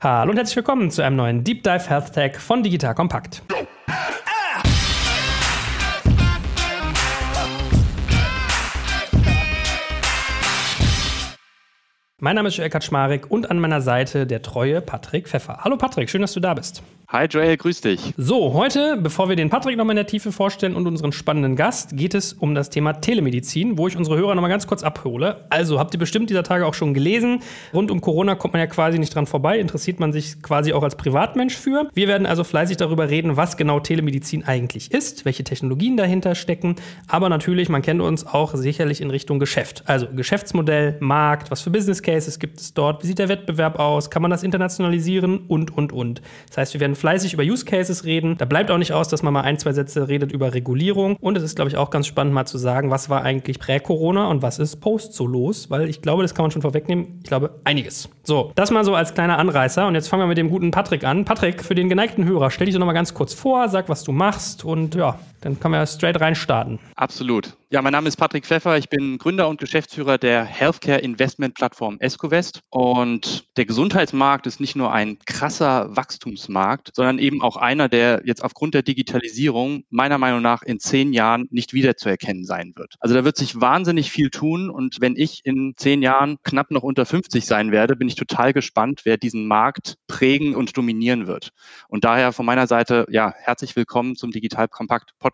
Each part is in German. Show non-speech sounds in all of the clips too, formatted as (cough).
Hallo und herzlich willkommen zu einem neuen Deep Dive Health Tech von Digital Compact. Mein Name ist Joel Kaczmarek und an meiner Seite der treue Patrick Pfeffer. Hallo Patrick, schön, dass du da bist. Hi Joel, grüß dich. So, heute, bevor wir den Patrick nochmal in der Tiefe vorstellen und unseren spannenden Gast, geht es um das Thema Telemedizin, wo ich unsere Hörer nochmal ganz kurz abhole. Also, habt ihr bestimmt dieser Tage auch schon gelesen. Rund um Corona kommt man ja quasi nicht dran vorbei, interessiert man sich quasi auch als Privatmensch für. Wir werden also fleißig darüber reden, was genau Telemedizin eigentlich ist, welche Technologien dahinter stecken. Aber natürlich, man kennt uns auch sicherlich in Richtung Geschäft. Also Geschäftsmodell, Markt, was für Business Cases gibt es dort, wie sieht der Wettbewerb aus, kann man das internationalisieren und, und, und. Das heißt, wir werden fleißig über Use Cases reden. Da bleibt auch nicht aus, dass man mal ein, zwei Sätze redet über Regulierung. Und es ist, glaube ich, auch ganz spannend mal zu sagen, was war eigentlich prä-Corona und was ist post so los, weil ich glaube, das kann man schon vorwegnehmen. Ich glaube, einiges. So, das mal so als kleiner Anreißer. Und jetzt fangen wir mit dem guten Patrick an. Patrick, für den geneigten Hörer, stell dich doch noch mal ganz kurz vor, sag, was du machst und ja, dann können wir straight rein starten. Absolut. Ja, mein Name ist Patrick Pfeffer. Ich bin Gründer und Geschäftsführer der Healthcare Investment Plattform EscoVest. Und der Gesundheitsmarkt ist nicht nur ein krasser Wachstumsmarkt, sondern eben auch einer, der jetzt aufgrund der Digitalisierung meiner Meinung nach in zehn Jahren nicht wiederzuerkennen sein wird. Also da wird sich wahnsinnig viel tun. Und wenn ich in zehn Jahren knapp noch unter 50 sein werde, bin ich total gespannt, wer diesen Markt prägen und dominieren wird. Und daher von meiner Seite, ja, herzlich willkommen zum Digital Kompakt Podcast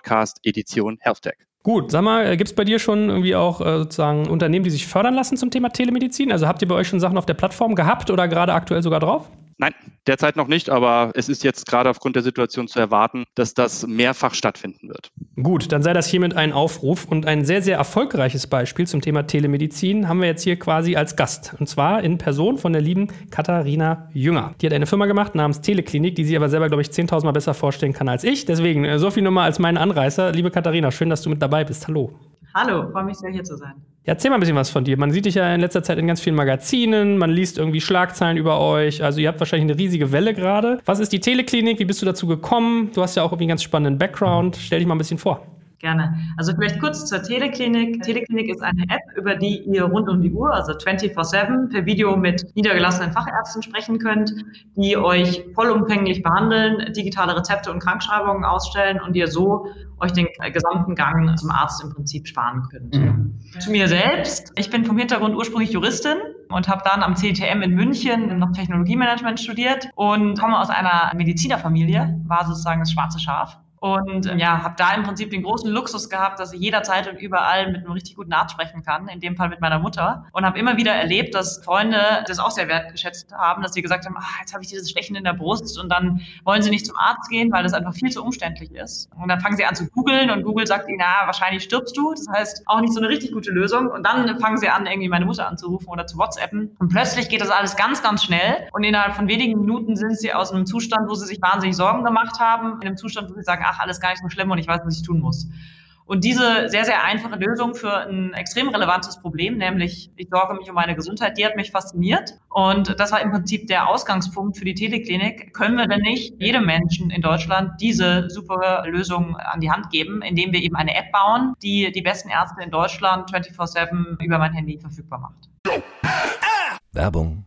Edition HealthTech. Gut, sag mal, äh, gibt es bei dir schon irgendwie auch äh, sozusagen Unternehmen, die sich fördern lassen zum Thema Telemedizin? Also habt ihr bei euch schon Sachen auf der Plattform gehabt oder gerade aktuell sogar drauf? Nein, derzeit noch nicht, aber es ist jetzt gerade aufgrund der Situation zu erwarten, dass das mehrfach stattfinden wird. Gut, dann sei das hiermit ein Aufruf und ein sehr, sehr erfolgreiches Beispiel zum Thema Telemedizin haben wir jetzt hier quasi als Gast. Und zwar in Person von der lieben Katharina Jünger. Die hat eine Firma gemacht namens Teleklinik, die sie aber selber, glaube ich, 10.000 Mal besser vorstellen kann als ich. Deswegen, äh, so viel nur mal als meinen Anreißer. Liebe Katharina, schön, dass du mit dabei bist. Hallo. Hallo, freue mich sehr, hier zu sein. Erzähl mal ein bisschen was von dir. Man sieht dich ja in letzter Zeit in ganz vielen Magazinen, man liest irgendwie Schlagzeilen über euch. Also ihr habt wahrscheinlich eine riesige Welle gerade. Was ist die Teleklinik? Wie bist du dazu gekommen? Du hast ja auch irgendwie einen ganz spannenden Background. Stell dich mal ein bisschen vor. Gerne. Also vielleicht kurz zur Teleklinik. Teleklinik ist eine App, über die ihr rund um die Uhr, also 24-7, per Video mit niedergelassenen Fachärzten sprechen könnt, die euch vollumfänglich behandeln, digitale Rezepte und Krankschreibungen ausstellen und ihr so euch den gesamten Gang zum Arzt im Prinzip sparen könnt. Mhm. Zu mir selbst. Ich bin vom Hintergrund ursprünglich Juristin und habe dann am CTM in München noch Technologiemanagement studiert und komme aus einer Medizinerfamilie, war sozusagen das schwarze Schaf. Und ähm, ja, habe da im Prinzip den großen Luxus gehabt, dass ich jederzeit und überall mit einem richtig guten Arzt sprechen kann, in dem Fall mit meiner Mutter. Und habe immer wieder erlebt, dass Freunde das auch sehr wertgeschätzt haben, dass sie gesagt haben, ach, jetzt habe ich dieses Stechen in der Brust und dann wollen sie nicht zum Arzt gehen, weil das einfach viel zu umständlich ist. Und dann fangen sie an zu googeln und Google sagt ihnen, na, wahrscheinlich stirbst du. Das heißt, auch nicht so eine richtig gute Lösung. Und dann fangen sie an, irgendwie meine Mutter anzurufen oder zu WhatsAppen. Und plötzlich geht das alles ganz, ganz schnell. Und innerhalb von wenigen Minuten sind sie aus einem Zustand, wo sie sich wahnsinnig Sorgen gemacht haben, in einem Zustand, wo sie sagen, ach, ach, alles gar nicht so schlimm und ich weiß, was ich tun muss. Und diese sehr, sehr einfache Lösung für ein extrem relevantes Problem, nämlich ich sorge mich um meine Gesundheit, die hat mich fasziniert. Und das war im Prinzip der Ausgangspunkt für die Teleklinik. Können wir denn nicht jedem Menschen in Deutschland diese super Lösung an die Hand geben, indem wir eben eine App bauen, die die besten Ärzte in Deutschland 24-7 über mein Handy verfügbar macht? Werbung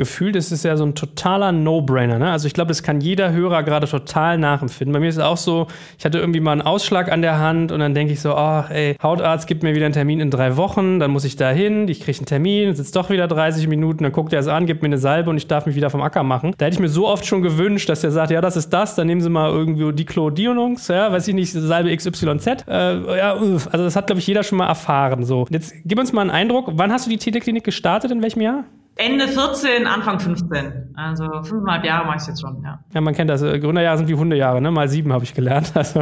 Gefühlt ist es ja so ein totaler No-Brainer. Ne? Also ich glaube, das kann jeder Hörer gerade total nachempfinden. Bei mir ist es auch so, ich hatte irgendwie mal einen Ausschlag an der Hand und dann denke ich so, ach ey, Hautarzt gibt mir wieder einen Termin in drei Wochen, dann muss ich da hin, ich kriege einen Termin, sitze doch wieder 30 Minuten, dann guckt er es an, gibt mir eine Salbe und ich darf mich wieder vom Acker machen. Da hätte ich mir so oft schon gewünscht, dass er sagt, ja, das ist das, dann nehmen Sie mal irgendwie Diclodionungs, ja, weiß ich nicht, Salbe XYZ. Äh, ja, also das hat, glaube ich, jeder schon mal erfahren. So. Jetzt gib uns mal einen Eindruck, wann hast du die Teleklinik gestartet, in welchem Jahr? Ende 14, Anfang 15. Also fünfeinhalb Jahre mache ich es jetzt schon, ja. Ja, man kennt das. Äh, Gründerjahre sind wie Hundejahre, ne? Mal sieben habe ich gelernt. (laughs) Also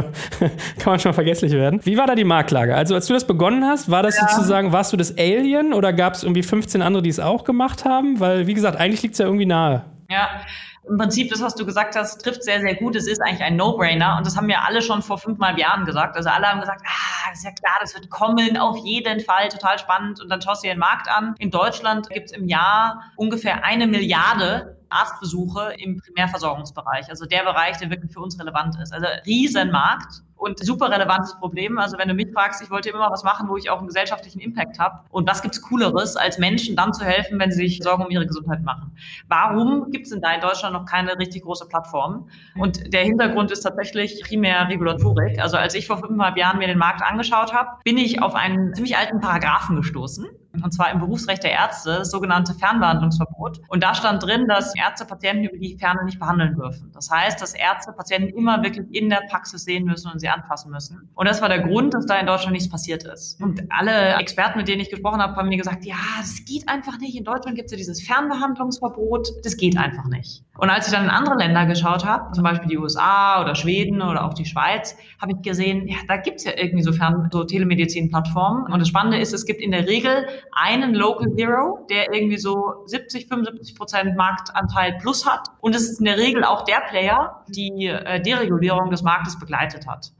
kann man schon vergesslich werden. Wie war da die Marktlage? Also als du das begonnen hast, war das ja. sozusagen, warst du das Alien oder gab es irgendwie 15 andere, die es auch gemacht haben? Weil, wie gesagt, eigentlich liegt es ja irgendwie nahe. Ja, im Prinzip das, was du gesagt hast, trifft sehr, sehr gut. Es ist eigentlich ein No-Brainer und das haben wir alle schon vor fünfeinhalb Jahren gesagt. Also alle haben gesagt, ah, ist ja klar, das wird kommen, auf jeden Fall, total spannend. Und dann schaust du dir den Markt an. In Deutschland gibt es im Jahr ungefähr eine Milliarde Arztbesuche im Primärversorgungsbereich, also der Bereich, der wirklich für uns relevant ist. Also Riesenmarkt und super relevantes Problem. Also wenn du mich fragst, ich wollte immer was machen, wo ich auch einen gesellschaftlichen Impact habe. Und was gibt's Cooleres, als Menschen dann zu helfen, wenn sie sich Sorgen um ihre Gesundheit machen? Warum gibt's denn da in Deutschland noch keine richtig große Plattform? Und der Hintergrund ist tatsächlich primär Regulatorik. Also als ich vor fünfeinhalb Jahren mir den Markt angeschaut habe, bin ich auf einen ziemlich alten Paragraphen gestoßen und zwar im Berufsrecht der Ärzte, das sogenannte Fernbehandlungsverbot. Und da stand drin, dass Ärzte Patienten über die Ferne nicht behandeln dürfen. Das heißt, dass Ärzte Patienten immer wirklich in der Praxis sehen müssen und sie anfassen müssen. Und das war der Grund, dass da in Deutschland nichts passiert ist. Und alle Experten, mit denen ich gesprochen habe, haben mir gesagt, ja, das geht einfach nicht. In Deutschland gibt es ja dieses Fernbehandlungsverbot. Das geht einfach nicht. Und als ich dann in andere Länder geschaut habe, zum Beispiel die USA oder Schweden oder auch die Schweiz, habe ich gesehen, ja, da gibt es ja irgendwie so, Fern so Telemedizin-Plattformen. Und das Spannende ist, es gibt in der Regel einen Local Hero, der irgendwie so 70, 75 Prozent Marktanteil plus hat. Und es ist in der Regel auch der Player, die äh, Deregulierung des Marktes begleitet hat.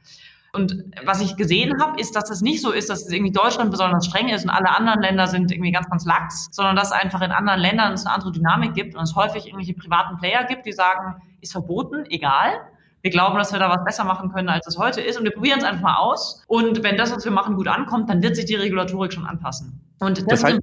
Und was ich gesehen habe, ist, dass es nicht so ist, dass es irgendwie Deutschland besonders streng ist und alle anderen Länder sind irgendwie ganz, ganz lax, sondern dass einfach in anderen Ländern es eine andere Dynamik gibt und es häufig irgendwelche privaten Player gibt, die sagen, ist verboten, egal. Wir glauben, dass wir da was besser machen können, als es heute ist und wir probieren es einfach mal aus. Und wenn das, was wir machen, gut ankommt, dann wird sich die Regulatorik schon anpassen. Und das, das heißt,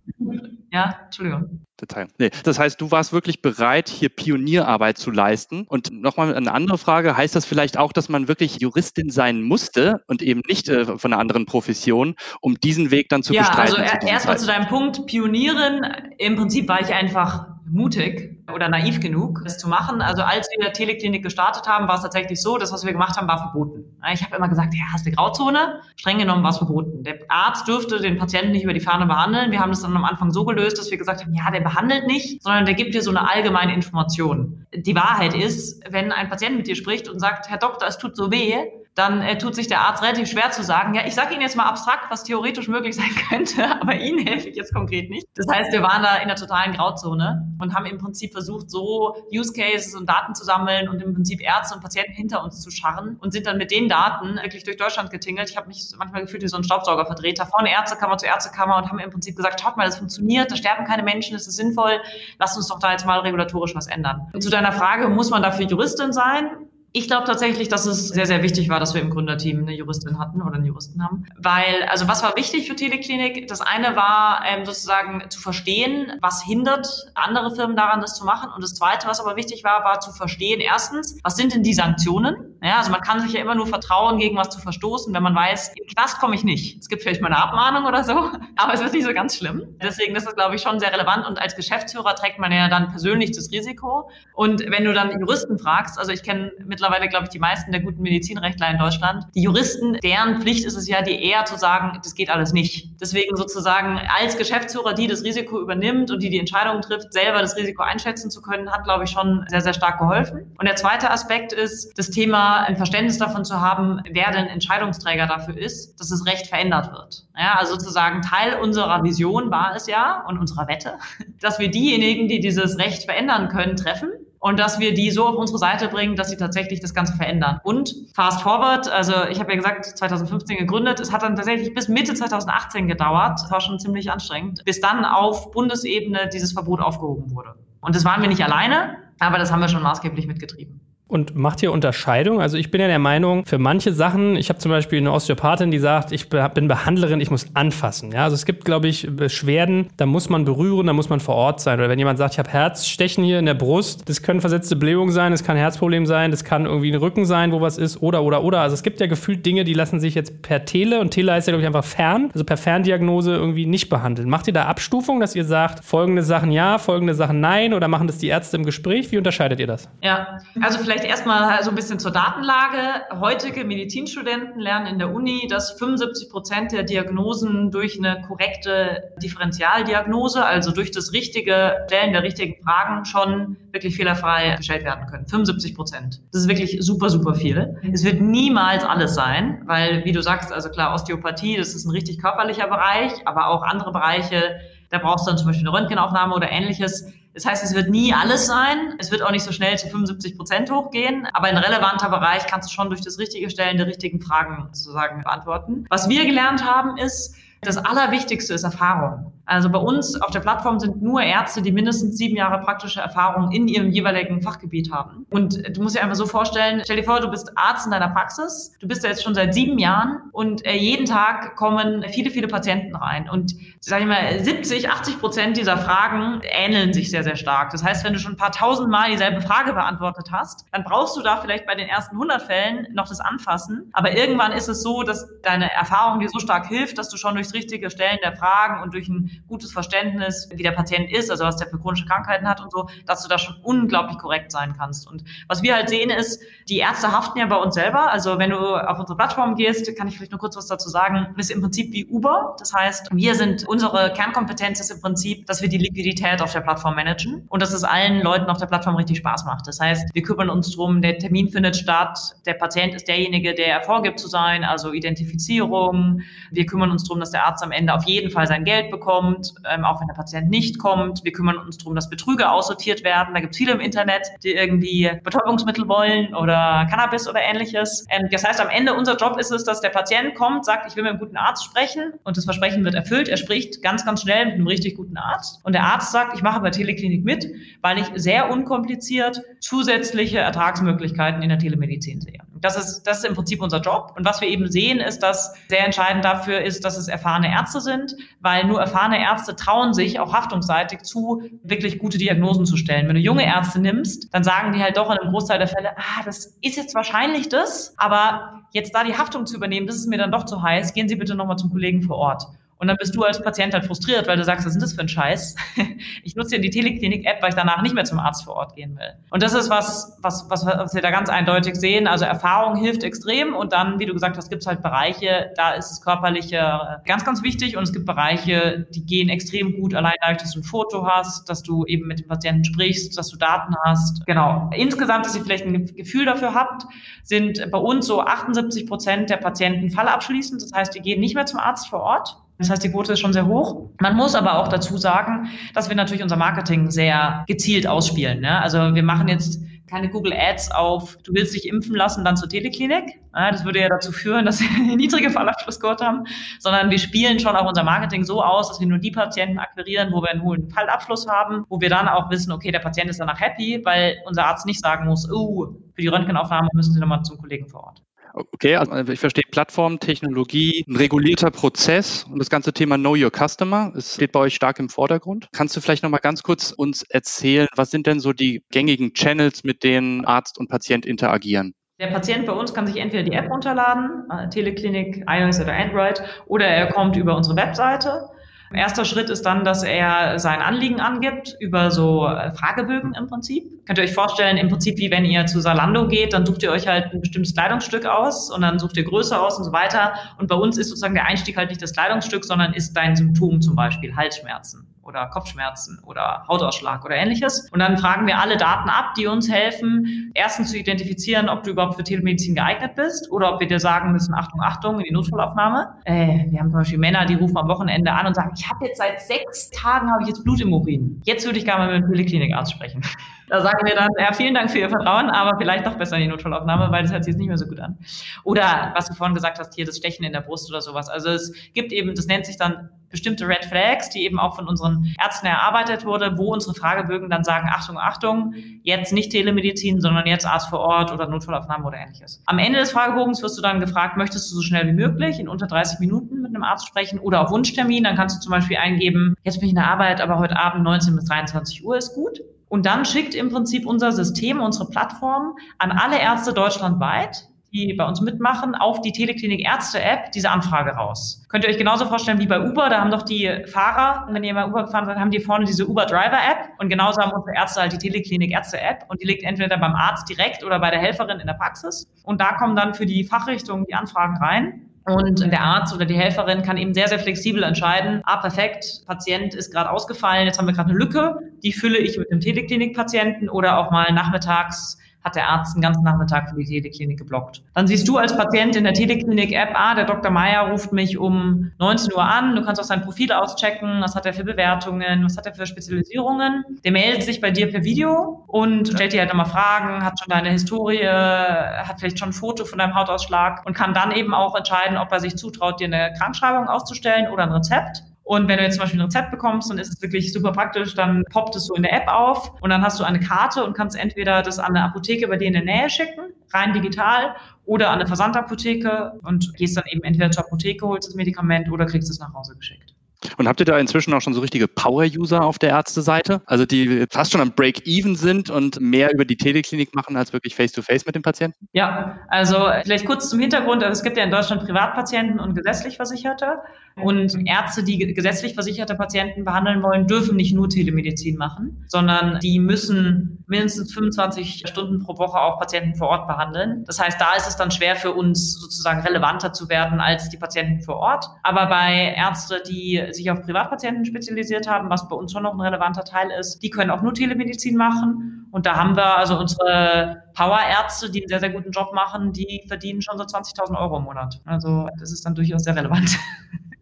ja, Entschuldigung. Detail. Nee, das heißt, du warst wirklich bereit, hier Pionierarbeit zu leisten. Und nochmal eine andere Frage, heißt das vielleicht auch, dass man wirklich Juristin sein musste und eben nicht äh, von einer anderen Profession, um diesen Weg dann zu ja, bestreiten? Ja, also erstmal zu deinem Punkt, Pionierin, im Prinzip war ich einfach mutig oder naiv genug, das zu machen. Also als wir Teleklinik gestartet haben, war es tatsächlich so, das, was wir gemacht haben, war verboten. Ich habe immer gesagt, ja, hast eine Grauzone. Streng genommen war es verboten. Der Arzt dürfte den Patienten nicht über die Fahne behandeln. Wir haben das dann am Anfang so gelöst, dass wir gesagt haben, ja, der behandelt nicht, sondern der gibt dir so eine allgemeine Information. Die Wahrheit ist, wenn ein Patient mit dir spricht und sagt, Herr Doktor, es tut so weh, dann äh, tut sich der Arzt relativ schwer zu sagen, ja, ich sage Ihnen jetzt mal abstrakt, was theoretisch möglich sein (laughs) könnte, aber Ihnen helfe ich jetzt konkret nicht. Das heißt, wir waren da in der totalen Grauzone und haben im Prinzip versucht, so Use Cases und Daten zu sammeln und im Prinzip Ärzte und Patienten hinter uns zu scharren und sind dann mit den Daten wirklich durch Deutschland getingelt. Ich habe mich manchmal gefühlt wie so ein Staubsaugervertreter von Ärztekammer zu Ärztekammer und haben im Prinzip gesagt, schaut mal, das funktioniert, da sterben keine Menschen, das ist sinnvoll, lasst uns doch da jetzt mal regulatorisch was ändern. Und zu deiner Frage, muss man dafür Juristin sein? Ich glaube tatsächlich, dass es sehr, sehr wichtig war, dass wir im Gründerteam eine Juristin hatten oder einen Juristen haben. Weil, also was war wichtig für Teleklinik? Das eine war ähm, sozusagen zu verstehen, was hindert andere Firmen daran, das zu machen. Und das zweite, was aber wichtig war, war zu verstehen, erstens, was sind denn die Sanktionen? Ja, also man kann sich ja immer nur vertrauen, gegen was zu verstoßen, wenn man weiß, in Knast komme ich nicht. Es gibt vielleicht mal eine Abmahnung oder so, (laughs) aber es ist nicht so ganz schlimm. Deswegen ist das, glaube ich, schon sehr relevant. Und als Geschäftsführer trägt man ja dann persönlich das Risiko. Und wenn du dann Juristen fragst, also ich kenne mittlerweile mittlerweile, glaube ich, die meisten der guten Medizinrechtler in Deutschland. Die Juristen, deren Pflicht ist es ja, die eher zu sagen, das geht alles nicht. Deswegen sozusagen als Geschäftsführer, die das Risiko übernimmt und die die Entscheidung trifft, selber das Risiko einschätzen zu können, hat, glaube ich, schon sehr, sehr stark geholfen. Und der zweite Aspekt ist, das Thema ein Verständnis davon zu haben, wer denn Entscheidungsträger dafür ist, dass das Recht verändert wird. Ja, also sozusagen Teil unserer Vision war es ja und unserer Wette, (laughs) dass wir diejenigen, die dieses Recht verändern können, treffen und dass wir die so auf unsere Seite bringen, dass sie tatsächlich das Ganze verändern. Und fast forward, also ich habe ja gesagt, 2015 gegründet, es hat dann tatsächlich bis Mitte 2018 gedauert, das war schon ziemlich anstrengend, bis dann auf Bundesebene dieses Verbot aufgehoben wurde. Und das waren wir nicht alleine, aber das haben wir schon maßgeblich mitgetrieben. Und macht ihr Unterscheidung? Also ich bin ja der Meinung, für manche Sachen, ich habe zum Beispiel eine Osteopathin, die sagt, ich bin Behandlerin, ich muss anfassen. Ja, also es gibt, glaube ich, Beschwerden, da muss man berühren, da muss man vor Ort sein. Oder wenn jemand sagt, ich habe Herzstechen hier in der Brust, das können versetzte Blähungen sein, das kann Herzproblem sein, das kann irgendwie ein Rücken sein, wo was ist, oder, oder, oder. Also es gibt ja gefühlt Dinge, die lassen sich jetzt per Tele, und Tele heißt ja, glaube ich, einfach fern, also per Ferndiagnose irgendwie nicht behandeln. Macht ihr da Abstufung, dass ihr sagt, folgende Sachen ja, folgende Sachen nein, oder machen das die Ärzte im Gespräch? Wie unterscheidet ihr das? Ja, also vielleicht erstmal so ein bisschen zur Datenlage. Heutige Medizinstudenten lernen in der Uni, dass 75 Prozent der Diagnosen durch eine korrekte Differentialdiagnose, also durch das richtige Stellen der richtigen Fragen schon wirklich fehlerfrei gestellt werden können. 75 Prozent. Das ist wirklich super, super viel. Es wird niemals alles sein, weil, wie du sagst, also klar, Osteopathie, das ist ein richtig körperlicher Bereich, aber auch andere Bereiche, da brauchst du dann zum Beispiel eine Röntgenaufnahme oder ähnliches das heißt, es wird nie alles sein. Es wird auch nicht so schnell zu 75 Prozent hochgehen. Aber ein relevanter Bereich kannst du schon durch das richtige Stellen der richtigen Fragen sozusagen beantworten. Was wir gelernt haben, ist, das Allerwichtigste ist Erfahrung. Also bei uns auf der Plattform sind nur Ärzte, die mindestens sieben Jahre praktische Erfahrung in ihrem jeweiligen Fachgebiet haben. Und du musst dir einfach so vorstellen, stell dir vor, du bist Arzt in deiner Praxis, du bist da jetzt schon seit sieben Jahren und äh, jeden Tag kommen viele, viele Patienten rein. Und sag ich mal, 70, 80 Prozent dieser Fragen ähneln sich sehr, sehr stark. Das heißt, wenn du schon ein paar tausend Mal dieselbe Frage beantwortet hast, dann brauchst du da vielleicht bei den ersten 100 Fällen noch das Anfassen. Aber irgendwann ist es so, dass deine Erfahrung dir so stark hilft, dass du schon durchs richtige Stellen der Fragen und durch ein gutes Verständnis, wie der Patient ist, also was der für chronische Krankheiten hat und so, dass du da schon unglaublich korrekt sein kannst. Und was wir halt sehen ist, die Ärzte haften ja bei uns selber. Also wenn du auf unsere Plattform gehst, kann ich vielleicht nur kurz was dazu sagen, ist im Prinzip wie Uber. Das heißt, wir sind, unsere Kernkompetenz ist im Prinzip, dass wir die Liquidität auf der Plattform managen und dass es allen Leuten auf der Plattform richtig Spaß macht. Das heißt, wir kümmern uns drum, der Termin findet statt, der Patient ist derjenige, der vorgibt zu sein, also Identifizierung. Wir kümmern uns drum, dass der Arzt am Ende auf jeden Fall sein Geld bekommt, ähm, auch wenn der Patient nicht kommt. Wir kümmern uns darum, dass Betrüger aussortiert werden. Da gibt es viele im Internet, die irgendwie Betäubungsmittel wollen oder Cannabis oder ähnliches. Ähm, das heißt, am Ende unser Job ist es, dass der Patient kommt, sagt, ich will mit einem guten Arzt sprechen und das Versprechen wird erfüllt. Er spricht ganz, ganz schnell mit einem richtig guten Arzt und der Arzt sagt, ich mache bei Teleklinik mit, weil ich sehr unkompliziert zusätzliche Ertragsmöglichkeiten in der Telemedizin sehe. Das ist, das ist im Prinzip unser Job. Und was wir eben sehen, ist, dass sehr entscheidend dafür ist, dass es erfahrene Ärzte sind, weil nur erfahrene Ärzte trauen sich auch haftungsseitig zu, wirklich gute Diagnosen zu stellen. Wenn du junge Ärzte nimmst, dann sagen die halt doch in einem Großteil der Fälle, ah, das ist jetzt wahrscheinlich das, aber jetzt da die Haftung zu übernehmen, das ist mir dann doch zu heiß, gehen Sie bitte nochmal zum Kollegen vor Ort. Und dann bist du als Patient halt frustriert, weil du sagst, was ist das für ein Scheiß? (laughs) Ich nutze ja die Teleklinik-App, weil ich danach nicht mehr zum Arzt vor Ort gehen will. Und das ist was, was, was, was wir da ganz eindeutig sehen. Also Erfahrung hilft extrem. Und dann, wie du gesagt hast, gibt es halt Bereiche, da ist das Körperliche ganz, ganz wichtig. Und es gibt Bereiche, die gehen extrem gut, allein dadurch, dass du ein Foto hast, dass du eben mit dem Patienten sprichst, dass du Daten hast. Genau. Insgesamt, dass ihr vielleicht ein Gefühl dafür habt, sind bei uns so 78 Prozent der Patienten fallabschließend. Das heißt, die gehen nicht mehr zum Arzt vor Ort. Das heißt, die Quote ist schon sehr hoch. Man muss aber auch dazu sagen, dass wir natürlich unser Marketing sehr gezielt ausspielen. Ne? Also wir machen jetzt keine Google Ads auf, du willst dich impfen lassen, dann zur Teleklinik. Ja, das würde ja dazu führen, dass wir eine niedrige Fallabschlussquote haben, sondern wir spielen schon auch unser Marketing so aus, dass wir nur die Patienten akquirieren, wo wir einen hohen Fallabschluss haben, wo wir dann auch wissen, okay, der Patient ist danach happy, weil unser Arzt nicht sagen muss, oh, für die Röntgenaufnahme müssen Sie nochmal zum Kollegen vor Ort. Okay, also ich verstehe Plattform, Technologie, ein regulierter Prozess und das ganze Thema Know Your Customer es steht bei euch stark im Vordergrund. Kannst du vielleicht noch mal ganz kurz uns erzählen, was sind denn so die gängigen Channels, mit denen Arzt und Patient interagieren? Der Patient bei uns kann sich entweder die App runterladen, äh, Teleklinik, iOS oder Android, oder er kommt über unsere Webseite. Erster Schritt ist dann, dass er sein Anliegen angibt über so äh, Fragebögen im Prinzip. Könnt ihr euch vorstellen, im Prinzip wie wenn ihr zu Salando geht, dann sucht ihr euch halt ein bestimmtes Kleidungsstück aus und dann sucht ihr Größe aus und so weiter. Und bei uns ist sozusagen der Einstieg halt nicht das Kleidungsstück, sondern ist dein Symptom zum Beispiel Halsschmerzen oder Kopfschmerzen oder Hautausschlag oder ähnliches. Und dann fragen wir alle Daten ab, die uns helfen, erstens zu identifizieren, ob du überhaupt für Telemedizin geeignet bist oder ob wir dir sagen müssen, Achtung, Achtung, in die Notfallaufnahme. Äh, wir haben zum Beispiel Männer, die rufen am Wochenende an und sagen, ich habe jetzt seit sechs Tagen habe ich jetzt Blut im Urin. Jetzt würde ich gerne mal mit einem Polyklinikarzt sprechen. (laughs) Da sagen wir dann, ja, vielen Dank für Ihr Vertrauen, aber vielleicht doch besser in die Notfallaufnahme, weil das hört sich jetzt nicht mehr so gut an. Oder was du vorhin gesagt hast, hier das Stechen in der Brust oder sowas. Also es gibt eben, das nennt sich dann bestimmte Red Flags, die eben auch von unseren Ärzten erarbeitet wurde, wo unsere Fragebögen dann sagen, Achtung, Achtung, jetzt nicht Telemedizin, sondern jetzt Arzt vor Ort oder Notfallaufnahme oder ähnliches. Am Ende des Fragebogens wirst du dann gefragt, möchtest du so schnell wie möglich in unter 30 Minuten mit einem Arzt sprechen oder auf Wunschtermin, dann kannst du zum Beispiel eingeben, jetzt bin ich in der Arbeit, aber heute Abend 19 bis 23 Uhr ist gut. Und dann schickt im Prinzip unser System, unsere Plattform an alle Ärzte deutschlandweit die bei uns mitmachen, auf die Teleklinik Ärzte-App diese Anfrage raus. Könnt ihr euch genauso vorstellen wie bei Uber, da haben doch die Fahrer, wenn ihr mal Uber gefahren seid, haben die vorne diese Uber-Driver-App und genauso haben unsere Ärzte halt die Teleklinik Ärzte-App und die liegt entweder beim Arzt direkt oder bei der Helferin in der Praxis und da kommen dann für die Fachrichtung die Anfragen rein. Und der Arzt oder die Helferin kann eben sehr, sehr flexibel entscheiden, ah, perfekt, Patient ist gerade ausgefallen, jetzt haben wir gerade eine Lücke, die fülle ich mit einem Teleklinik-Patienten oder auch mal nachmittags hat der Arzt den ganzen Nachmittag für die Teleklinik geblockt. Dann siehst du als Patient in der Teleklinik-App, ah, der Dr. Meier ruft mich um 19 Uhr an, du kannst auch sein Profil auschecken, was hat er für Bewertungen, was hat er für Spezialisierungen. Der meldet sich bei dir per Video und stellt dir halt nochmal Fragen, hat schon deine Historie, hat vielleicht schon ein Foto von deinem Hautausschlag und kann dann eben auch entscheiden, ob er sich zutraut, dir eine Krankschreibung auszustellen oder ein Rezept. Und wenn du jetzt zum Beispiel ein Rezept bekommst, dann ist es wirklich super praktisch, dann poppt es so in der App auf und dann hast du eine Karte und kannst entweder das an eine Apotheke bei dir in der Nähe schicken, rein digital, oder an eine Versandapotheke und gehst dann eben entweder zur Apotheke, holst das Medikament oder kriegst es nach Hause geschickt. Und habt ihr da inzwischen auch schon so richtige Power-User auf der Ärzteseite? Also die fast schon am Break-Even sind und mehr über die Teleklinik machen als wirklich Face-to-Face -face mit dem Patienten? Ja, also vielleicht kurz zum Hintergrund. Also es gibt ja in Deutschland Privatpatienten und gesetzlich Versicherte. Und Ärzte, die gesetzlich versicherte Patienten behandeln wollen, dürfen nicht nur Telemedizin machen, sondern die müssen mindestens 25 Stunden pro Woche auch Patienten vor Ort behandeln. Das heißt, da ist es dann schwer für uns sozusagen relevanter zu werden als die Patienten vor Ort. Aber bei Ärzte, die sich auf Privatpatienten spezialisiert haben, was bei uns schon noch ein relevanter Teil ist, die können auch nur Telemedizin machen. Und da haben wir also unsere Powerärzte, die einen sehr, sehr guten Job machen, die verdienen schon so 20.000 Euro im Monat. Also das ist dann durchaus sehr relevant. (laughs)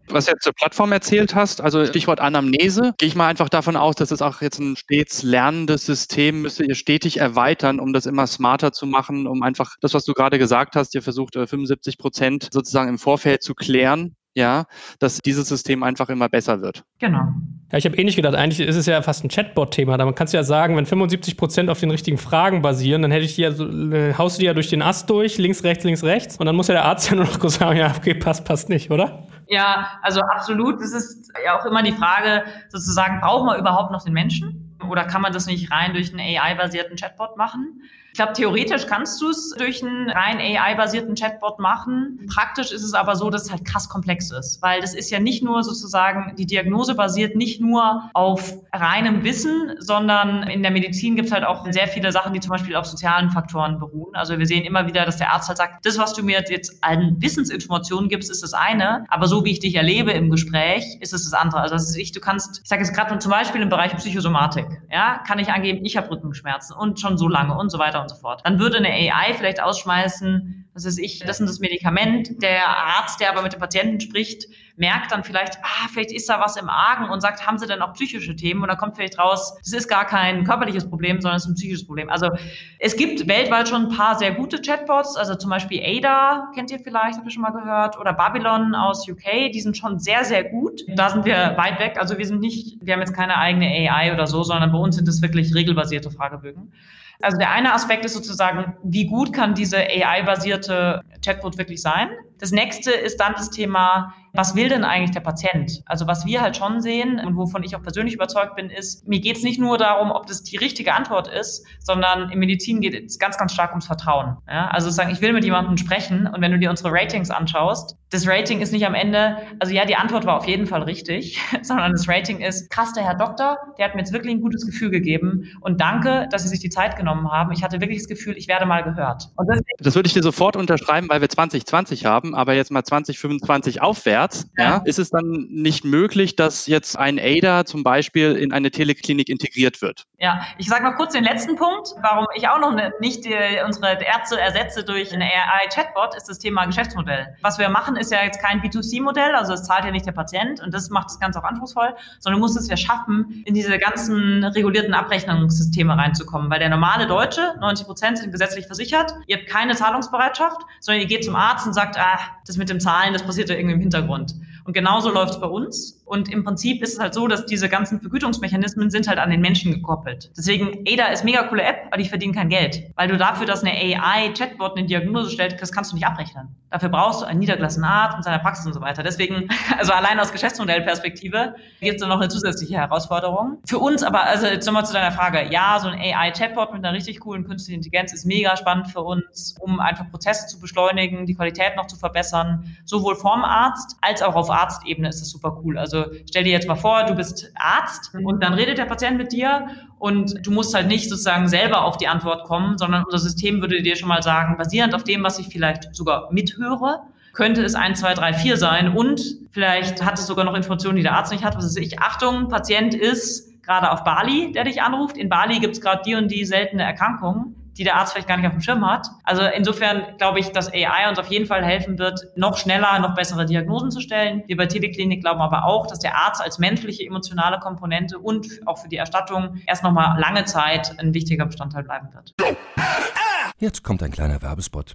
Was du jetzt zur Plattform erzählt hast, also Stichwort Anamnese, gehe ich mal einfach davon aus, dass es auch jetzt ein stets lernendes System, müsst ihr stetig erweitern, um das immer smarter zu machen, um einfach das, was du gerade gesagt hast, ihr versucht 75 äh, Prozent sozusagen im Vorfeld zu klären, ja, dass dieses System einfach immer besser wird. Genau. Ja, ich habe eh nicht gedacht, eigentlich ist es ja fast ein Chatbot-Thema. Da man kannst ja sagen, wenn 75 Prozent auf den richtigen Fragen basieren, dann hätte ich die ja so, äh, haust du die ja durch den Ast durch, links, rechts, links, rechts. Und dann muss ja der Arzt (laughs) ja nur noch sagen, ja, okay, passt, passt nicht, oder? Ja, also absolut. Das ist ja auch immer die Frage, sozusagen, brauchen wir überhaupt noch den Menschen? Oder kann man das nicht rein durch einen AI-basierten Chatbot machen? Ich glaube, theoretisch kannst du es durch einen rein AI-basierten Chatbot machen. Praktisch ist es aber so, dass es halt krass komplex ist, weil das ist ja nicht nur sozusagen, die Diagnose basiert nicht nur auf reinem Wissen, sondern in der Medizin gibt es halt auch sehr viele Sachen, die zum Beispiel auf sozialen Faktoren beruhen. Also wir sehen immer wieder, dass der Arzt halt sagt, das, was du mir jetzt an Wissensinformationen gibst, ist das eine, aber so wie ich dich erlebe im Gespräch, ist es das andere. Also das ist ich, du kannst, ich sage jetzt gerade zum Beispiel im Bereich Psychosomatik, ja, kann ich angeben, ich habe Rückenschmerzen und schon so lange und so weiter und so fort. Dann würde eine AI vielleicht ausschmeißen, was ist ich, das ist das Medikament. Der Arzt, der aber mit dem Patienten spricht, merkt dann vielleicht, ah, vielleicht ist da was im Argen und sagt, haben Sie denn auch psychische Themen? Und dann kommt vielleicht raus, das ist gar kein körperliches Problem, sondern es ist ein psychisches Problem. Also es gibt weltweit schon ein paar sehr gute Chatbots, also zum Beispiel Ada, kennt ihr vielleicht, habt ihr schon mal gehört, oder Babylon aus UK, die sind schon sehr, sehr gut. Da sind wir weit weg, also wir sind nicht, wir haben jetzt keine eigene AI oder so, sondern bei uns sind es wirklich regelbasierte Fragebögen. Also der eine Aspekt ist sozusagen, wie gut kann diese AI-basierte Chatbot wirklich sein? Das nächste ist dann das Thema, was will denn eigentlich der Patient? Also was wir halt schon sehen und wovon ich auch persönlich überzeugt bin, ist, mir geht es nicht nur darum, ob das die richtige Antwort ist, sondern in Medizin geht es ganz, ganz stark ums Vertrauen. Ja? Also sagen, ich will mit jemandem sprechen und wenn du dir unsere Ratings anschaust, das Rating ist nicht am Ende, also ja, die Antwort war auf jeden Fall richtig, (laughs) sondern das Rating ist, krass, der Herr Doktor, der hat mir jetzt wirklich ein gutes Gefühl gegeben und danke, dass Sie sich die Zeit genommen haben. Ich hatte wirklich das Gefühl, ich werde mal gehört. Das, das würde ich dir sofort unterschreiben, weil wir 2020 haben, aber jetzt mal 2025 aufwärts, ja. ja. ist es dann nicht möglich, dass jetzt ein ADA zum Beispiel in eine Teleklinik integriert wird? Ja, ich sage noch kurz den letzten Punkt, warum ich auch noch ne, nicht die, unsere Ärzte ersetze durch ein AI-Chatbot, ist das Thema Geschäftsmodell. Was wir machen, ist ja jetzt kein B2C-Modell, also es zahlt ja nicht der Patient und das macht das Ganze auch anspruchsvoll, sondern du musst es ja schaffen, in diese ganzen regulierten Abrechnungssysteme reinzukommen, weil der normale Deutsche, 90 Prozent sind gesetzlich versichert, ihr habt keine Zahlungsbereitschaft, sondern ihr geht zum Arzt und sagt, ah, ah, das mit dem Zahlen, das passiert ja irgendwie im Hintergrund. Und genauso läuft es bei uns. Und im Prinzip ist es halt so, dass diese ganzen Vergütungsmechanismen sind halt an den Menschen gekoppelt. Deswegen, ADA ist mega coole App, aber die verdienen kein Geld. Weil du dafür, dass eine AI-Chatbot eine Diagnose stellt, das kannst du nicht abrechnen. Dafür brauchst du einen niedergelassenen Arzt mit seiner Praxis und so weiter. Deswegen, (laughs) also allein aus Geschäftsmodellperspektive gibt es noch eine zusätzliche Herausforderung. Für uns aber, also jetzt nochmal zu deiner Frage, ja, so ein AI-Chatbot mit einer richtig coolen künstlichen Intelligenz ist mega spannend für uns, um einfach Prozesse zu beschleunigen, die Qualität noch zu verbessern, sowohl vom Arzt als auch auf Arztebene ist das super cool. Also stell dir jetzt mal vor, du bist Arzt und dann redet der Patient mit dir und du musst halt nicht sozusagen selber auf die Antwort kommen, sondern unser System würde dir schon mal sagen, basierend auf dem, was ich vielleicht sogar mithöre, könnte es 1, 2, 3, 4 sein und vielleicht hat es sogar noch Informationen, die der Arzt nicht hat. Was ist ich? Achtung, Patient ist gerade auf Bali, der dich anruft. In Bali gibt es gerade die und die seltene Erkrankung die der Arzt vielleicht gar nicht auf dem Schirm hat. Also insofern glaube ich, dass AI uns auf jeden Fall helfen wird, noch schneller, noch bessere Diagnosen zu stellen. Wir bei Teleklinik glauben aber auch, dass der Arzt als menschliche, emotionale Komponente und auch für die Erstattung erst noch mal lange Zeit ein wichtiger Bestandteil bleiben wird. Jetzt kommt ein kleiner Werbespot.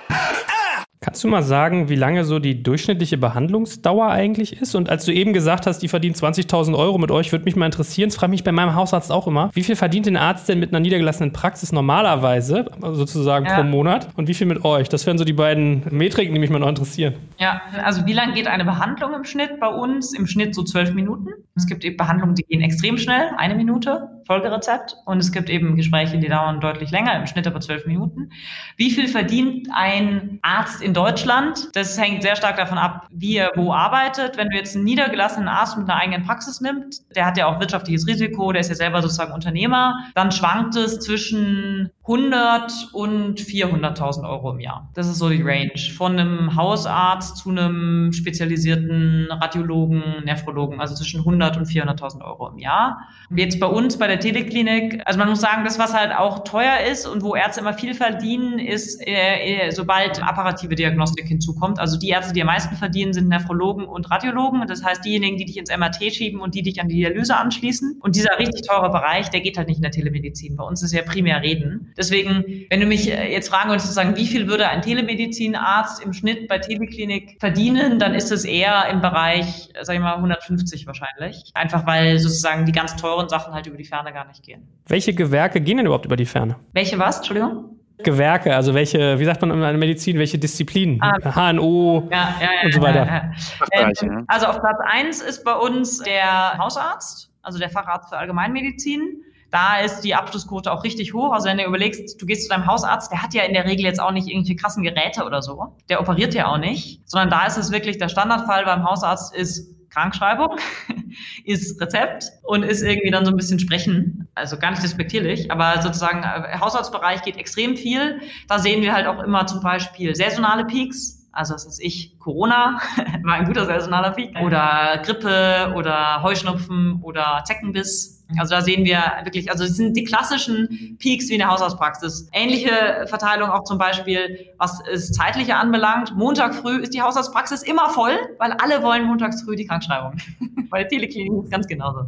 Kannst du mal sagen, wie lange so die durchschnittliche Behandlungsdauer eigentlich ist? Und als du eben gesagt hast, die verdient 20.000 Euro mit euch, würde mich mal interessieren, das frage mich bei meinem Hausarzt auch immer, wie viel verdient ein Arzt denn mit einer niedergelassenen Praxis normalerweise, sozusagen ja. pro Monat, und wie viel mit euch? Das wären so die beiden Metriken, die mich mal noch interessieren. Ja, also wie lange geht eine Behandlung im Schnitt bei uns? Im Schnitt so zwölf Minuten. Es gibt eben Behandlungen, die gehen extrem schnell, eine Minute, Folgerezept. Und es gibt eben Gespräche, die dauern deutlich länger, im Schnitt aber zwölf Minuten. Wie viel verdient ein Arzt in Deutschland. Das hängt sehr stark davon ab, wie er wo arbeitet. Wenn du jetzt einen niedergelassenen Arzt mit einer eigenen Praxis nimmst, der hat ja auch wirtschaftliches Risiko, der ist ja selber sozusagen Unternehmer, dann schwankt es zwischen 100 und 400.000 Euro im Jahr. Das ist so die Range. Von einem Hausarzt zu einem spezialisierten Radiologen, Nephrologen, also zwischen 100 und 400.000 Euro im Jahr. Jetzt bei uns bei der Teleklinik, also man muss sagen, das, was halt auch teuer ist und wo Ärzte immer viel verdienen, ist, äh, äh sobald apparative Diagnostik hinzukommt. Also die Ärzte, die am meisten verdienen, sind Nephrologen und Radiologen. Das heißt, diejenigen, die dich ins MRT schieben und die dich an die Dialyse anschließen. Und dieser richtig teure Bereich, der geht halt nicht in der Telemedizin. Bei uns ist ja primär Reden. Deswegen, wenn du mich äh, jetzt fragen würdest, sagen, wie viel würde ein Telemedizinarzt im Schnitt bei Teleklinik verdienen, dann ist es eher im Bereich, sag ich mal, 150 wahrscheinlich. Einfach weil sozusagen die ganz teuren Sachen halt über die Ferne gar nicht gehen. Welche Gewerke gehen denn überhaupt über die Ferne? Welche was? Entschuldigung? Gewerke, also welche, wie sagt man in der Medizin, welche Disziplinen? Ah, HNO ja, ja, ja, und so weiter. Ähm, also auf Platz 1 ist bei uns der Hausarzt, also der Facharzt für Allgemeinmedizin. Da ist die Abschlussquote auch richtig hoch. Also wenn du überlegst, du gehst zu deinem Hausarzt, der hat ja in der Regel jetzt auch nicht irgendwelche krassen Geräte oder so. Der operiert ja auch nicht, sondern da ist es wirklich der Standardfall beim Hausarzt ist Krankschreibung, (laughs) ist Rezept und ist irgendwie dann so ein bisschen Sprechen. Also gar nicht respektierlich, aber sozusagen äh, Haushaltsbereich geht extrem viel. Da sehen wir halt auch immer zum Beispiel saisonale Peaks. Also was ist ich, Corona (laughs) war ein guter saisonaler Peak. Oder Grippe oder Heuschnupfen oder Zeckenbiss also da sehen wir wirklich, also es sind die klassischen Peaks wie in der Hausarztpraxis. Ähnliche Verteilung auch zum Beispiel, was es zeitliche anbelangt. Montag früh ist die Hausarztpraxis immer voll, weil alle wollen montags früh die Krankschreibung. (laughs) Bei der Teleklinik ist ganz genauso.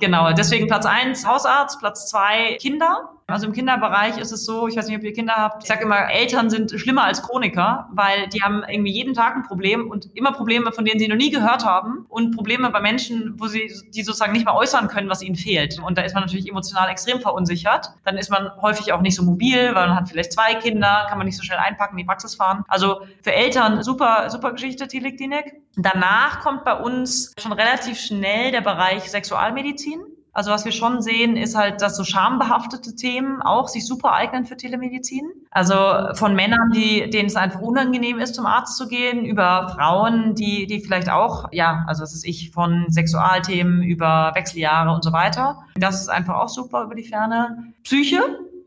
Genau, deswegen Platz eins Hausarzt, Platz zwei Kinder. Also im Kinderbereich ist es so, ich weiß nicht, ob ihr Kinder habt, ich sage immer, Eltern sind schlimmer als Chroniker, weil die haben irgendwie jeden Tag ein Problem und immer Probleme, von denen sie noch nie gehört haben und Probleme bei Menschen, wo sie die sozusagen nicht mehr äußern können, was ihnen fehlt. Und da ist man natürlich emotional extrem verunsichert. Dann ist man häufig auch nicht so mobil, weil man hat vielleicht zwei Kinder, kann man nicht so schnell einpacken, in die Praxis fahren. Also für Eltern super, super Geschichte, Teleklinik. Danach kommt bei uns schon relativ schnell der Bereich Sexualmedizin. Also was wir schon sehen, ist halt, dass so schambehaftete Themen auch sich super eignen für Telemedizin. Also von Männern, die, denen es einfach unangenehm ist, zum Arzt zu gehen, über Frauen, die, die vielleicht auch, ja, also das ist ich, von Sexualthemen über Wechseljahre und so weiter. Das ist einfach auch super über die Ferne. Psyche,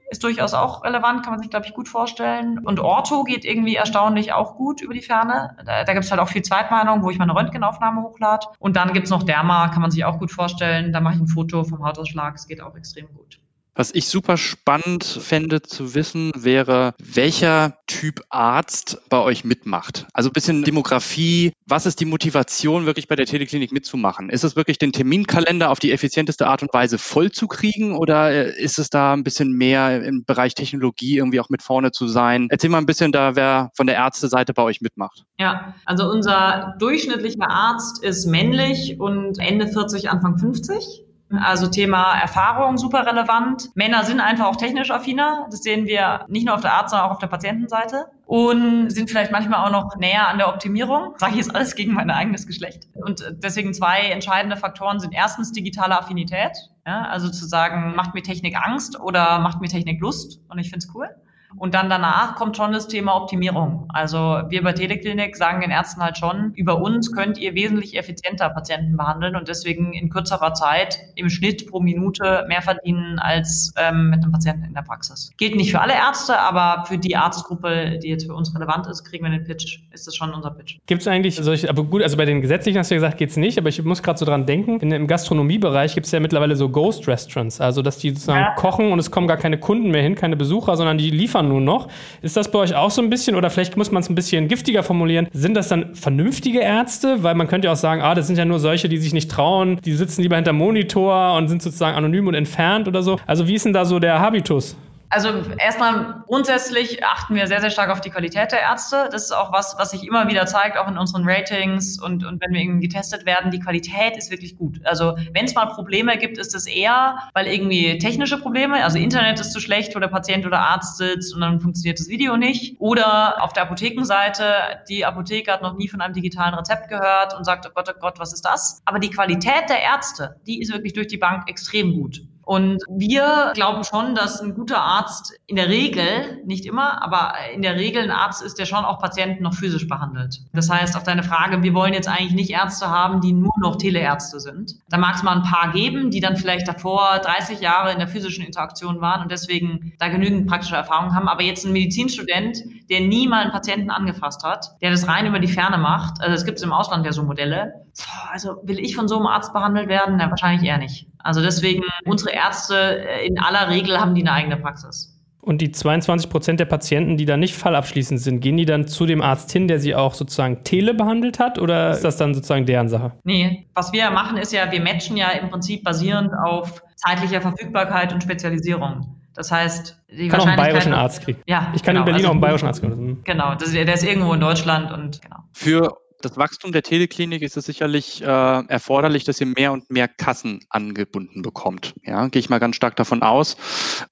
ist durchaus auch relevant, kann man sich, glaube ich, gut vorstellen. Und Ortho geht irgendwie erstaunlich auch gut über die Ferne. Da, da gibt es halt auch viel Zweitmeinung, wo ich meine Röntgenaufnahme hochlade. Und dann gibt es noch Derma, kann man sich auch gut vorstellen. Da mache ich ein Foto vom Hautausschlag, es geht auch extrem gut. Was ich super spannend fände zu wissen, wäre, welcher Typ Arzt bei euch mitmacht. Also ein bisschen Demografie. Was ist die Motivation, wirklich bei der Teleklinik mitzumachen? Ist es wirklich den Terminkalender auf die effizienteste Art und Weise voll zu kriegen oder äh, ist es da ein bisschen mehr im Bereich Technologie irgendwie auch mit vorne zu sein? Erzähl mal ein bisschen da, wer von der Ärzteseite bei euch mitmacht. Ja, also unser durchschnittlicher Arzt ist männlich und Ende 40, Anfang 50. Also Thema Erfahrung super relevant. Männer sind einfach auch technisch affiner. Das sehen wir nicht nur auf der Arzt, sondern auch auf der Patientenseite. Und sind vielleicht manchmal auch noch näher an der Optimierung. Sage ich jetzt alles gegen mein eigenes Geschlecht. Und deswegen zwei entscheidende Faktoren sind erstens digitale Affinität. Ja, also zu sagen, macht mir Technik Angst oder macht mir Technik Lust? Und ich finde es cool. Und dann danach kommt schon das Thema Optimierung. Also wir bei Teleklinik sagen den Ärzten halt schon, über uns könnt ihr wesentlich effizienter Patienten behandeln und deswegen in kürzerer Zeit im Schnitt pro Minute mehr verdienen als ähm, mit einem Patienten in der Praxis. Gilt nicht für alle Ärzte, aber für die Arztgruppe, die jetzt für uns relevant ist, kriegen wir den Pitch. Ist das schon unser Pitch. Gibt es eigentlich solche, aber gut, also bei den gesetzlichen hast du ja gesagt, geht es nicht, aber ich muss gerade so dran denken, in, im Gastronomiebereich gibt es ja mittlerweile so Ghost Restaurants, also dass die sozusagen ja. kochen und es kommen gar keine Kunden mehr hin, keine Besucher, sondern die liefern liefern nun noch. Ist das bei euch auch so ein bisschen oder vielleicht muss man es ein bisschen giftiger formulieren? Sind das dann vernünftige Ärzte? Weil man könnte ja auch sagen, ah, das sind ja nur solche, die sich nicht trauen, die sitzen lieber hinter Monitor und sind sozusagen anonym und entfernt oder so. Also wie ist denn da so der Habitus? Also erstmal grundsätzlich achten wir sehr, sehr stark auf die Qualität der Ärzte. Das ist auch was, was sich immer wieder zeigt, auch in unseren Ratings und, und wenn wir irgendwie getestet werden. Die Qualität ist wirklich gut. Also wenn es mal Probleme gibt, ist es eher, weil irgendwie technische Probleme, also Internet ist zu schlecht, wo der Patient oder Arzt sitzt und dann funktioniert das Video nicht. Oder auf der Apothekenseite, die Apotheke hat noch nie von einem digitalen Rezept gehört und sagt, oh Gott, oh Gott, was ist das? Aber die Qualität der Ärzte, die ist wirklich durch die Bank extrem gut. Und wir glauben schon, dass ein guter Arzt in der Regel, nicht immer, aber in der Regel ein Arzt ist, der schon auch Patienten noch physisch behandelt. Das heißt, auf deine Frage, wir wollen jetzt eigentlich nicht Ärzte haben, die nur noch Teleärzte sind. Da mag es mal ein paar geben, die dann vielleicht davor 30 Jahre in der physischen Interaktion waren und deswegen da genügend praktische Erfahrung haben. Aber jetzt ein Medizinstudent, der nie mal einen Patienten angefasst hat, der das rein über die Ferne macht, also es gibt im Ausland ja so Modelle. Also will ich von so einem Arzt behandelt werden? Na, wahrscheinlich eher nicht. Also deswegen, unsere Ärzte äh, in aller Regel haben die eine eigene Praxis. Und die 22 Prozent der Patienten, die da nicht fallabschließend sind, gehen die dann zu dem Arzt hin, der sie auch sozusagen tele behandelt hat? Oder ist das dann sozusagen deren Sache? Nee, was wir machen ist ja, wir matchen ja im Prinzip basierend auf zeitlicher Verfügbarkeit und Spezialisierung. Das heißt, die kann auch einen bayerischen Arzt kriegen. Ja, ich kann genau, in Berlin also, auch einen bayerischen Arzt kriegen. Genau, das, der ist irgendwo in Deutschland und genau. Für das Wachstum der Teleklinik ist es sicherlich äh, erforderlich, dass ihr mehr und mehr Kassen angebunden bekommt. Ja, gehe ich mal ganz stark davon aus.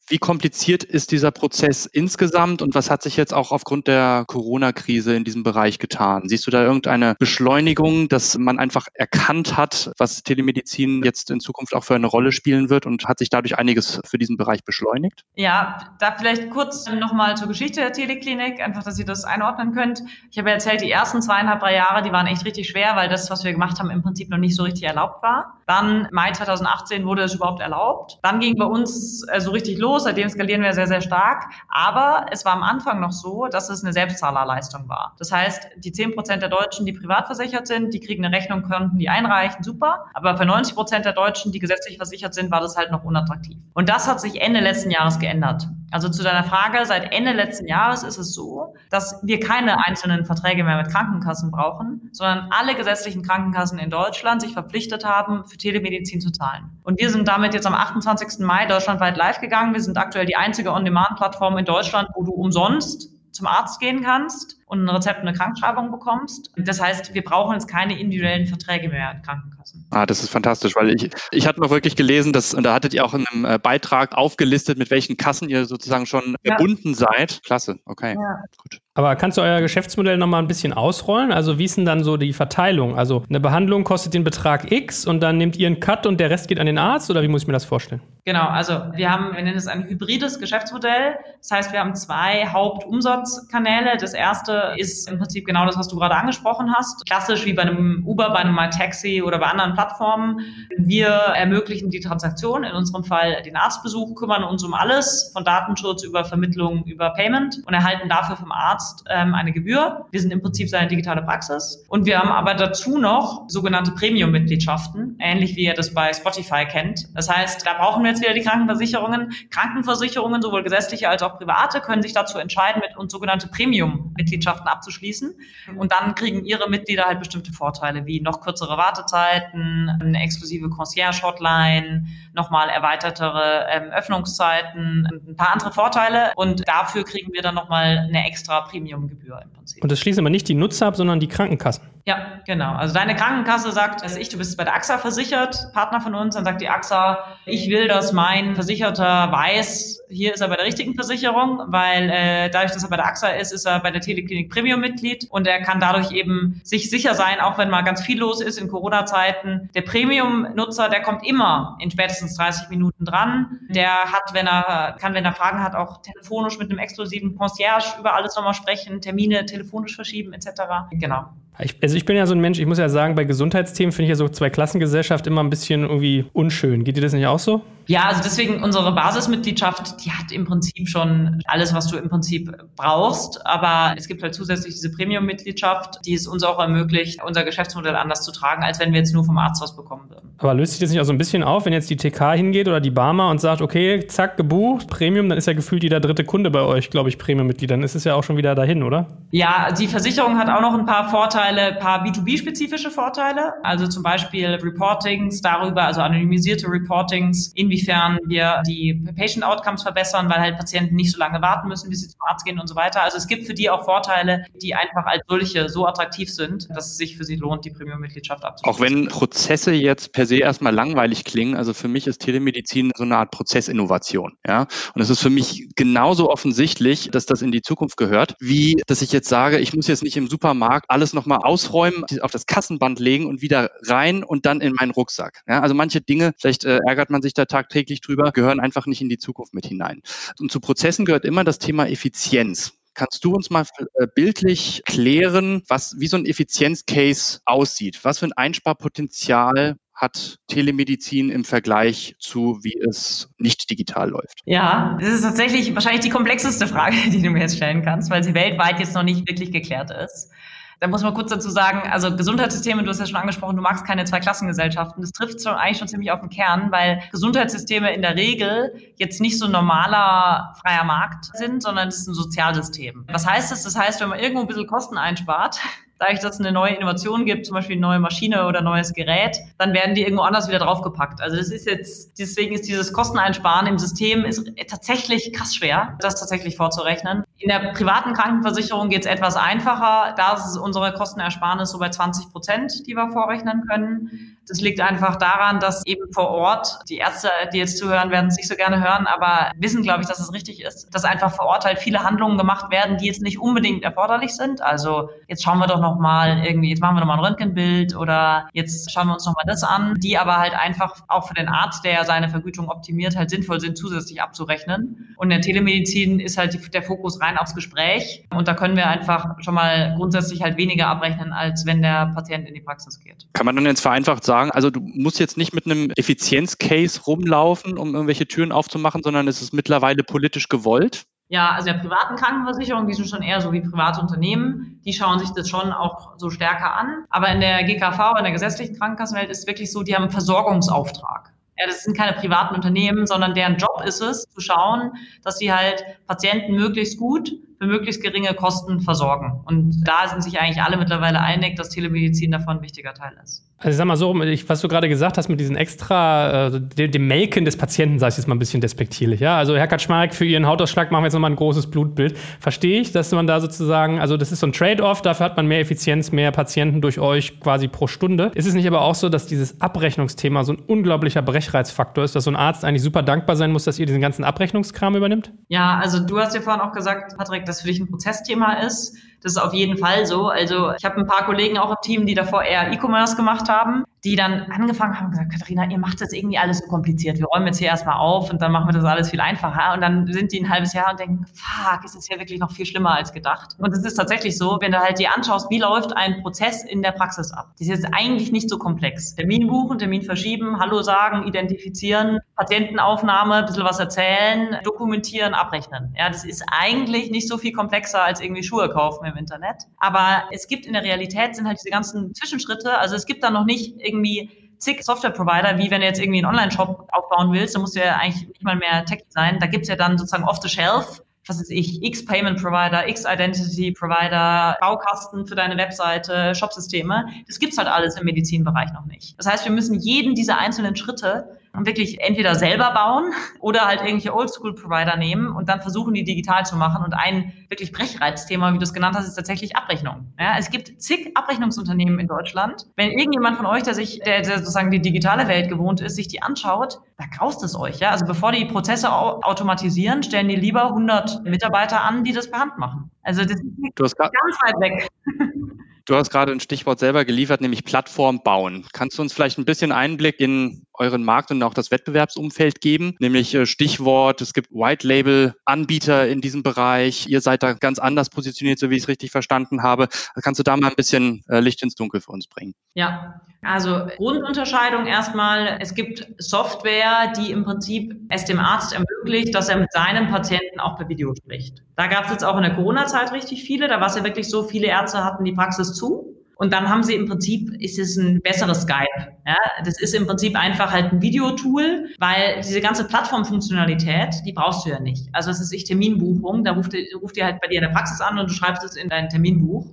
Wie kompliziert ist dieser Prozess insgesamt und was hat sich jetzt auch aufgrund der Corona-Krise in diesem Bereich getan? Siehst du da irgendeine Beschleunigung, dass man einfach erkannt hat, was Telemedizin jetzt in Zukunft auch für eine Rolle spielen wird und hat sich dadurch einiges für diesen Bereich beschleunigt? Ja, da vielleicht kurz nochmal zur Geschichte der Teleklinik, einfach, dass ihr das einordnen könnt. Ich habe erzählt, die ersten zweieinhalb, drei Jahre Jahre, die waren echt richtig schwer, weil das, was wir gemacht haben, im Prinzip noch nicht so richtig erlaubt war. Dann Mai 2018 wurde es überhaupt erlaubt. Dann ging bei uns äh, so richtig los, seitdem skalieren wir sehr, sehr stark. Aber es war am Anfang noch so, dass es eine Selbstzahlerleistung war. Das heißt, die 10 Prozent der Deutschen, die privat versichert sind, die kriegen eine Rechnung, könnten die einreichen, super. Aber für 90 Prozent der Deutschen, die gesetzlich versichert sind, war das halt noch unattraktiv. Und das hat sich Ende letzten Jahres geändert. Also zu deiner Frage, seit Ende letzten Jahres ist es so, dass wir keine einzelnen Verträge mehr mit Krankenkassen brauchen, sondern alle gesetzlichen Krankenkassen in Deutschland sich verpflichtet haben, für Telemedizin zu zahlen. Und wir sind damit jetzt am 28. Mai deutschlandweit live gegangen. Wir sind aktuell die einzige On-Demand-Plattform in Deutschland, wo du umsonst zum Arzt gehen kannst und ein Rezept und eine Krankschreibung bekommst. Das heißt, wir brauchen jetzt keine individuellen Verträge mehr in Krankenkassen. Ah, das ist fantastisch, weil ich, ich hatte noch wirklich gelesen, dass, und da hattet ihr auch in einem äh, Beitrag aufgelistet, mit welchen Kassen ihr sozusagen schon ja. verbunden seid. Klasse, okay. Ja. Gut. Aber kannst du euer Geschäftsmodell nochmal ein bisschen ausrollen? Also wie ist denn dann so die Verteilung? Also eine Behandlung kostet den Betrag X und dann nehmt ihr einen Cut und der Rest geht an den Arzt oder wie muss ich mir das vorstellen? Genau, also wir haben, wir nennen es ein hybrides Geschäftsmodell. Das heißt, wir haben zwei Hauptumsatzkanäle. Das erste ist im Prinzip genau das, was du gerade angesprochen hast. Klassisch wie bei einem Uber, bei einem MyTaxi oder bei anderen Plattformen. Wir ermöglichen die Transaktion, in unserem Fall den Arztbesuch, kümmern uns um alles, von Datenschutz über Vermittlung, über Payment und erhalten dafür vom Arzt ähm, eine Gebühr. Wir sind im Prinzip seine digitale Praxis. Und wir haben aber dazu noch sogenannte Premium-Mitgliedschaften, ähnlich wie ihr das bei Spotify kennt. Das heißt, da brauchen wir jetzt wieder die Krankenversicherungen. Krankenversicherungen, sowohl gesetzliche als auch private, können sich dazu entscheiden, mit uns sogenannte Premium-Mitgliedschaften abzuschließen. Und dann kriegen ihre Mitglieder halt bestimmte Vorteile, wie noch kürzere Wartezeiten, eine exklusive Concierge-Hotline, nochmal erweitertere ähm, Öffnungszeiten, ein paar andere Vorteile. Und dafür kriegen wir dann nochmal eine extra Premium-Gebühr im Prinzip. Und das schließen aber nicht die Nutzer ab, sondern die Krankenkassen. Ja, genau. Also deine Krankenkasse sagt, dass ich, du bist bei der AXA versichert, Partner von uns, dann sagt die AXA, ich will, dass mein Versicherter weiß, hier ist er bei der richtigen Versicherung, weil äh, dadurch, dass er bei der AXA ist, ist er bei der Teleklinik Premium-Mitglied und er kann dadurch eben sich sicher sein, auch wenn mal ganz viel los ist in Corona-Zeiten. Der Premium-Nutzer, der kommt immer in spätestens 30 Minuten dran. Der hat, wenn er kann, wenn er Fragen hat, auch telefonisch mit einem exklusiven Concierge über alles nochmal sprechen, Termine telefonisch verschieben etc. Genau. Ich, also ich bin ja so ein Mensch, ich muss ja sagen, bei Gesundheitsthemen finde ich ja so zwei Klassengesellschaft immer ein bisschen irgendwie unschön. Geht dir das nicht auch so? Ja, also deswegen unsere Basismitgliedschaft, die hat im Prinzip schon alles, was du im Prinzip brauchst. Aber es gibt halt zusätzlich diese Premium-Mitgliedschaft, die es uns auch ermöglicht, unser Geschäftsmodell anders zu tragen, als wenn wir jetzt nur vom Arzt was bekommen würden. Aber löst sich das nicht auch so ein bisschen auf, wenn jetzt die TK hingeht oder die Barmer und sagt, okay, zack, gebucht, Premium, dann ist ja gefühlt jeder dritte Kunde bei euch, glaube ich, Premium-Mitglied. Dann ist es ja auch schon wieder dahin, oder? Ja, die Versicherung hat auch noch ein paar Vorteile, ein paar B2B-spezifische Vorteile. Also zum Beispiel Reportings darüber, also anonymisierte Reportings, inwiefern inwiefern wir die Patient Outcomes verbessern, weil halt Patienten nicht so lange warten müssen, bis sie zum Arzt gehen und so weiter. Also es gibt für die auch Vorteile, die einfach als solche so attraktiv sind, dass es sich für sie lohnt, die Premium-Mitgliedschaft abzuschließen. Auch wenn Prozesse jetzt per se erstmal langweilig klingen, also für mich ist Telemedizin so eine Art Prozessinnovation. Ja? Und es ist für mich genauso offensichtlich, dass das in die Zukunft gehört, wie dass ich jetzt sage, ich muss jetzt nicht im Supermarkt alles nochmal ausräumen, auf das Kassenband legen und wieder rein und dann in meinen Rucksack. Ja? Also manche Dinge, vielleicht äh, ärgert man sich da Tag tagtäglich drüber, gehören einfach nicht in die Zukunft mit hinein. Und zu Prozessen gehört immer das Thema Effizienz. Kannst du uns mal äh, bildlich klären, was, wie so ein Effizienzcase aussieht? Was für ein Einsparpotenzial hat Telemedizin im Vergleich zu, wie es nicht digital läuft? Ja, das ist tatsächlich wahrscheinlich die komplexeste Frage, (laughs) die du mir jetzt stellen kannst, weil sie weltweit jetzt noch nicht wirklich geklärt ist. Da muss man kurz dazu sagen, also Gesundheitssysteme, du hast ja schon angesprochen, du magst keine Zweiklassengesellschaften. Das trifft schon eigentlich schon ziemlich auf den Kern, weil Gesundheitssysteme in der Regel jetzt nicht so normaler freier Markt sind, sondern es ist ein Sozialsystem. Was heißt das? Das heißt, wenn man irgendwo ein bisschen Kosten einspart, dadurch, dass es eine neue Innovation gibt, zum Beispiel eine neue Maschine oder ein neues Gerät, dann werden die irgendwo anders wieder draufgepackt. Also das ist jetzt, deswegen ist dieses Kosteneinsparen im System ist tatsächlich krass schwer, das tatsächlich vorzurechnen. In der privaten Krankenversicherung geht es etwas einfacher. Da ist unsere Kostenersparnis so bei 20 Prozent, die wir vorrechnen können. Das liegt einfach daran, dass eben vor Ort, die Ärzte, die jetzt zuhören, werden es nicht so gerne hören, aber wissen, glaube ich, dass es richtig ist, dass einfach vor Ort halt viele Handlungen gemacht werden, die jetzt nicht unbedingt erforderlich sind. Also jetzt schauen wir doch noch mal irgendwie, jetzt machen wir noch mal ein Röntgenbild oder jetzt schauen wir uns noch mal das an, die aber halt einfach auch für den Arzt, der seine Vergütung optimiert, halt sinnvoll sind, zusätzlich abzurechnen. Und in der Telemedizin ist halt der Fokus rein aufs Gespräch und da können wir einfach schon mal grundsätzlich halt weniger abrechnen, als wenn der Patient in die Praxis geht. Kann man dann jetzt vereinfacht sagen, sagen, also du musst jetzt nicht mit einem Effizienzcase rumlaufen, um irgendwelche Türen aufzumachen, sondern es ist mittlerweile politisch gewollt? Ja, also der privaten Krankenversicherung, die sind schon eher so wie private Unternehmen, die schauen sich das schon auch so stärker an. Aber in der GKV, in der gesetzlichen Krankenkassenwelt ist wirklich so, die haben einen Versorgungsauftrag. Ja, das sind keine privaten Unternehmen, sondern deren Job ist es, zu schauen, dass sie halt Patienten möglichst gut für möglichst geringe Kosten versorgen. Und da sind sich eigentlich alle mittlerweile einig, dass Telemedizin davon ein wichtiger Teil ist. Also ich sag mal so, was du gerade gesagt hast mit diesen extra, äh, dem, dem, Melken des Patienten, sag ich jetzt mal ein bisschen despektierlich. Ja? Also Herr Kaczmarek, für Ihren Hautausschlag machen wir jetzt nochmal ein großes Blutbild. Verstehe ich, dass man da sozusagen, also das ist so ein Trade-off, dafür hat man mehr Effizienz, mehr Patienten durch euch quasi pro Stunde. Ist es nicht aber auch so, dass dieses Abrechnungsthema so ein unglaublicher Brechreizfaktor ist, dass so ein Arzt eigentlich super dankbar sein muss, dass ihr diesen ganzen Abrechnungskram übernimmt? Ja, also du hast ja vorhin auch gesagt, Patrick, dass für dich ein Prozessthema ist. Das ist auf jeden Fall so. Also ich habe ein paar Kollegen auch im Team, die davor eher E-Commerce gemacht haben die dann angefangen haben und gesagt, Katharina, ihr macht das irgendwie alles so kompliziert. Wir räumen jetzt hier erstmal auf und dann machen wir das alles viel einfacher. Und dann sind die ein halbes Jahr und denken, fuck, ist das ja wirklich noch viel schlimmer als gedacht. Und es ist tatsächlich so, wenn du halt dir anschaust, wie läuft ein Prozess in der Praxis ab. Das ist jetzt eigentlich nicht so komplex. Termin buchen, Termin verschieben, Hallo sagen, identifizieren, Patientenaufnahme, ein bisschen was erzählen, dokumentieren, abrechnen. Ja, das ist eigentlich nicht so viel komplexer als irgendwie Schuhe kaufen im Internet. Aber es gibt in der Realität sind halt diese ganzen Zwischenschritte. Also es gibt da noch nicht irgendwie zig Software-Provider, wie wenn du jetzt irgendwie einen Online-Shop aufbauen willst, dann musst du ja eigentlich nicht mal mehr Tech sein. Da gibt's ja dann sozusagen off-the-shelf was ist ich, X Payment Provider, X Identity Provider, Baukasten für deine Webseite, Shopsysteme. Das gibt's halt alles im Medizinbereich noch nicht. Das heißt, wir müssen jeden dieser einzelnen Schritte wirklich entweder selber bauen oder halt irgendwelche Oldschool-Provider nehmen und dann versuchen, die digital zu machen. Und ein wirklich Brechreizthema, wie du es genannt hast, ist tatsächlich Abrechnung. Ja, es gibt zig Abrechnungsunternehmen in Deutschland. Wenn irgendjemand von euch, der sich, der, der sozusagen die digitale Welt gewohnt ist, sich die anschaut, da graust es euch. Ja? Also bevor die Prozesse automatisieren, stellen die lieber 100 Mitarbeiter an, die das per Hand machen. Also das ist ganz weit weg. Du hast gerade ein Stichwort selber geliefert, nämlich Plattform bauen. Kannst du uns vielleicht ein bisschen Einblick in euren Markt und auch das Wettbewerbsumfeld geben? Nämlich äh, Stichwort, es gibt White Label Anbieter in diesem Bereich. Ihr seid da ganz anders positioniert, so wie ich es richtig verstanden habe. Kannst du da mal ein bisschen äh, Licht ins Dunkel für uns bringen? Ja, also Grundunterscheidung erstmal. Es gibt Software, die im Prinzip es dem Arzt ermöglicht, dass er mit seinem Patienten auch per Video spricht. Da gab es jetzt auch in der Corona-Zeit richtig viele. Da war es ja wirklich so, viele Ärzte hatten die Praxis zu. Und dann haben sie im Prinzip, ist es ein besseres Skype. Ja? Das ist im Prinzip einfach halt ein Videotool, weil diese ganze Plattformfunktionalität, die brauchst du ja nicht. Also es ist ich Terminbuchung, da ruft, ruft ihr halt bei dir in der Praxis an und du schreibst es in dein Terminbuch.